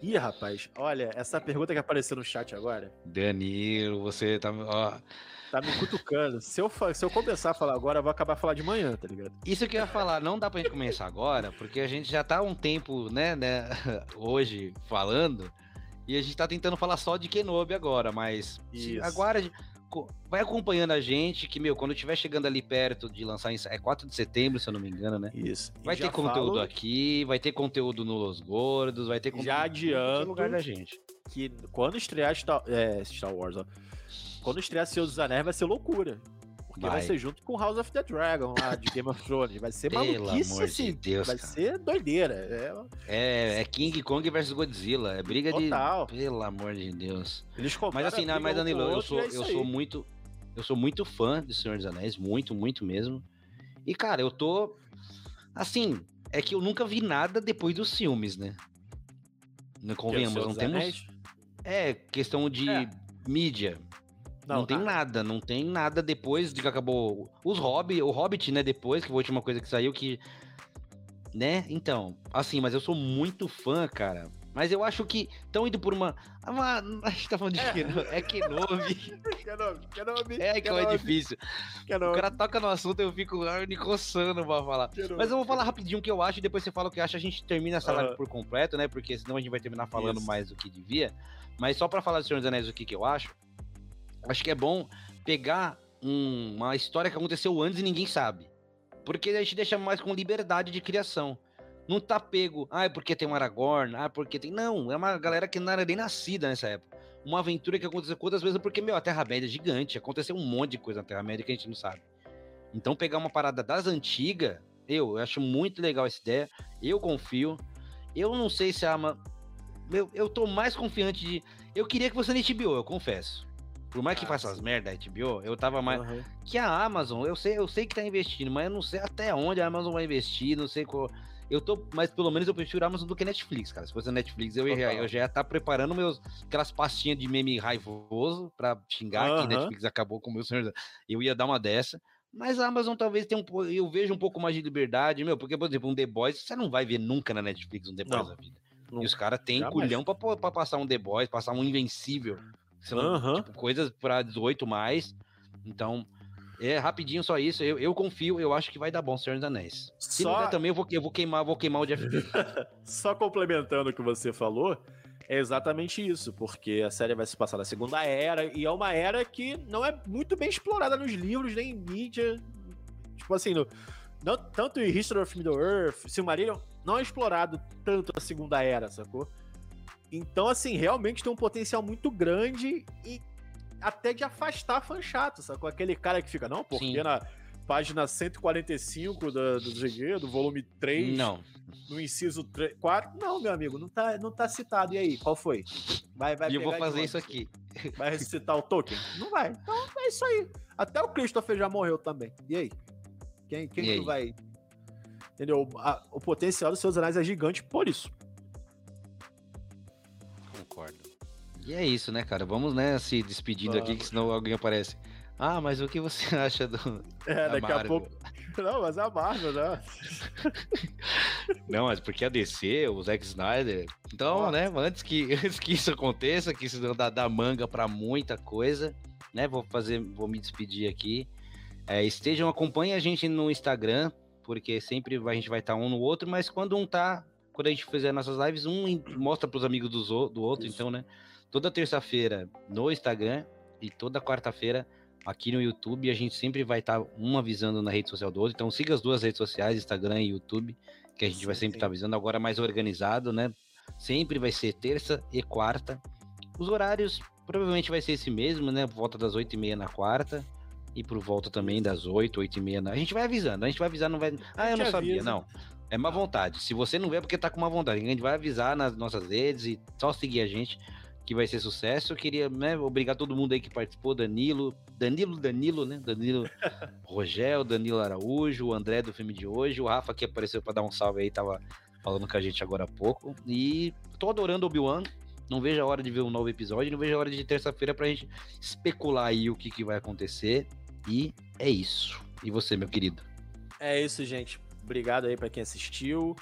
Ih, rapaz, olha, essa pergunta que apareceu no chat agora. Danilo, você tá. Ó. Tá me cutucando. Se eu, se eu começar a falar agora, eu vou acabar a falar de manhã, tá ligado? Isso que eu ia falar, não dá pra gente começar agora, porque a gente já tá um tempo, né, né, hoje falando, e a gente tá tentando falar só de Kenobi agora, mas agora vai acompanhando a gente, que, meu, quando estiver chegando ali perto de lançar, é 4 de setembro, se eu não me engano, né? Isso. Vai ter conteúdo falo... aqui, vai ter conteúdo no Los Gordos, vai ter conteúdo já adianto lugar da gente. Que quando estrear Star, é, Star Wars, ó, quando estrear Senhor dos Anéis vai ser loucura. Porque vai. vai. ser junto com House of the Dragon lá de Game of Thrones. Vai ser Pelo maluquice assim. De Deus, vai cara. ser doideira. É... é... É, King Kong versus Godzilla. É briga Total. de. Pelo amor de Deus. Eles mas assim, não, mas Danilo, eu sou, é eu sou muito. Eu sou muito fã de Senhor dos Anéis, muito, muito mesmo. E, cara, eu tô. Assim, é que eu nunca vi nada depois dos filmes, né? Não convenhamos, não temos. Anéis? É, questão de é. mídia. Não, não tem nada, não tem nada depois de que acabou os Hobbit, o Hobbit, né, depois, que foi a última coisa que saiu, que. Né? Então, assim, mas eu sou muito fã, cara. Mas eu acho que estão indo por uma. uma a gente tá falando de é. Kenobi. É Kenobi. Kenobi, Kenobi. É que é difícil. Kenobi. O cara toca no assunto eu fico me coçando pra falar. Kenobi. Mas eu vou falar rapidinho o que eu acho e depois você fala o que acha. A gente termina essa live por completo, né? Porque senão a gente vai terminar falando Isso. mais do que devia. Mas só pra falar do Senhor dos Anéis o que, que eu acho acho que é bom pegar um, uma história que aconteceu antes e ninguém sabe. Porque a gente deixa mais com liberdade de criação. Não tá pego, ah, é porque tem um Aragorn, ah, porque tem. Não, é uma galera que não era nem nascida nessa época. Uma aventura que aconteceu quantas vezes, porque, meu, a Terra-média é gigante, aconteceu um monte de coisa na Terra-média que a gente não sabe. Então, pegar uma parada das antigas, eu, eu acho muito legal essa ideia, eu confio. Eu não sei se a Ama. Eu, eu tô mais confiante de. Eu queria que fosse na HBO, eu confesso. Por mais que ah, faça as merda da HBO, eu tava mais. Uhum. Que a Amazon, eu sei, eu sei que tá investindo, mas eu não sei até onde a Amazon vai investir, não sei qual. Eu tô, mas pelo menos eu prefiro a Amazon do que Netflix, cara. Se fosse a Netflix, eu, ia, eu já ia estar tá preparando meus, aquelas pastinhas de meme raivoso pra xingar uhum. que Netflix acabou com o meu senhor. Eu ia dar uma dessa. Mas a Amazon talvez tenha um eu vejo um pouco mais de liberdade, meu, porque, por exemplo, um The Boys, você não vai ver nunca na Netflix um The Boys não, da vida. Não, e os caras têm culhão pra, pra, passar um The Boys, passar um Invencível Uhum. Tipo, coisas para 18 mais. Então, é rapidinho só isso. Eu, eu confio, eu acho que vai dar bom Senhor dos Anéis. Se só... não também, eu vou, eu vou queimar, vou queimar o Jeff Só complementando o que você falou, é exatamente isso, porque a série vai se passar na Segunda Era, e é uma era que não é muito bem explorada nos livros, nem em mídia. Tipo assim, no, não, tanto em History of Middle-earth, Silmarillion, não é explorado tanto a Segunda Era, sacou? Então, assim, realmente tem um potencial muito grande e até de afastar fã chato, sabe? Com aquele cara que fica, não, porque Sim. na página 145 do, do ZG, do volume 3, não. no inciso 3, 4, não, meu amigo, não tá, não tá citado. E aí, qual foi? Vai, vai e eu vou fazer isso aqui. Vai recitar o Tolkien? Não vai. Então é isso aí. Até o Christopher já morreu também. E aí? Quem, quem e aí? vai. Entendeu? A, o potencial dos seus anais é gigante por isso. E é isso, né, cara? Vamos, né, se despedindo Vamos. aqui, que senão alguém aparece. Ah, mas o que você acha do. É, daqui a pouco. Não, mas a Marvel, né? Não, mas porque a DC, o Zack Snyder. Então, Nossa. né, antes que, antes que isso aconteça, que isso dá, dá manga para muita coisa, né? Vou fazer, vou me despedir aqui. É, estejam, acompanhem a gente no Instagram, porque sempre a gente vai estar um no outro, mas quando um tá, quando a gente fizer nossas lives, um mostra pros amigos do, do outro, isso. então, né? Toda terça-feira no Instagram e toda quarta-feira aqui no YouTube. A gente sempre vai estar tá um avisando na rede social do outro. Então siga as duas redes sociais, Instagram e YouTube, que a gente sim, vai sempre estar tá avisando agora mais organizado, né? Sempre vai ser terça e quarta. Os horários provavelmente vai ser esse mesmo, né? Por volta das oito e meia na quarta. E por volta também das oito, oito e meia. Na... A gente vai avisando, a gente vai avisar, não vai. Ah, eu não sabia, não. É má vontade. Se você não vê, é porque tá com má vontade. A gente vai avisar nas nossas redes e só seguir a gente que vai ser sucesso. Eu queria né, obrigar todo mundo aí que participou, Danilo, Danilo, Danilo, né? Danilo Rogel, Danilo Araújo, o André do filme de hoje, o Rafa que apareceu para dar um salve aí, tava falando com a gente agora há pouco. E tô adorando Obi-Wan. Não vejo a hora de ver um novo episódio, não vejo a hora de terça-feira pra gente especular aí o que, que vai acontecer. E é isso. E você, meu querido? É isso, gente. Obrigado aí para quem assistiu.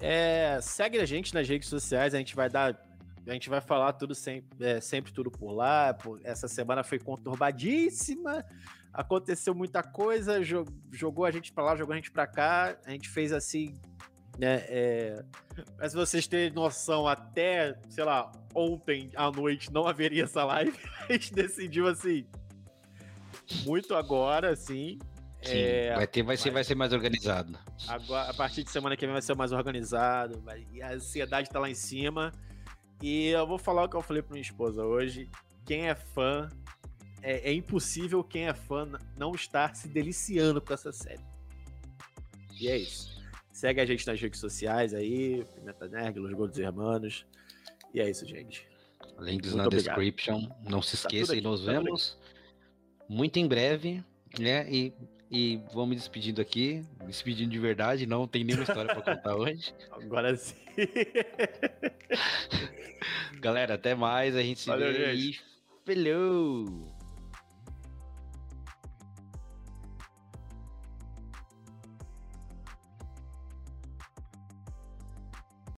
É, segue a gente nas redes sociais, a gente vai dar. A gente vai falar tudo sempre, é, sempre tudo por lá. Por, essa semana foi conturbadíssima. Aconteceu muita coisa, jogou a gente para lá, jogou a gente para cá. A gente fez assim né? É... Mas vocês terem noção, até, sei lá, ontem à noite não haveria essa live. A gente decidiu assim. Muito agora, assim. Sim, é... vai, ter, vai, ser, vai ser mais organizado. Agora, a partir de semana que vem vai ser mais organizado. Vai... E a ansiedade tá lá em cima. E eu vou falar o que eu falei pra minha esposa hoje. Quem é fã, é, é impossível quem é fã não estar se deliciando com essa série. E é isso. Segue a gente nas redes sociais aí, Pimenta Nerd, Los Gordos Hermanos. E é isso, gente. Links muito na obrigado. description. Não se tá esqueça tá e nos tá vemos muito em breve, né? E, e vou me despedindo aqui, me despedindo de verdade, não tem nenhuma história para contar hoje. Agora sim. Galera, até mais, a gente se Valeu, vê gente. e falou!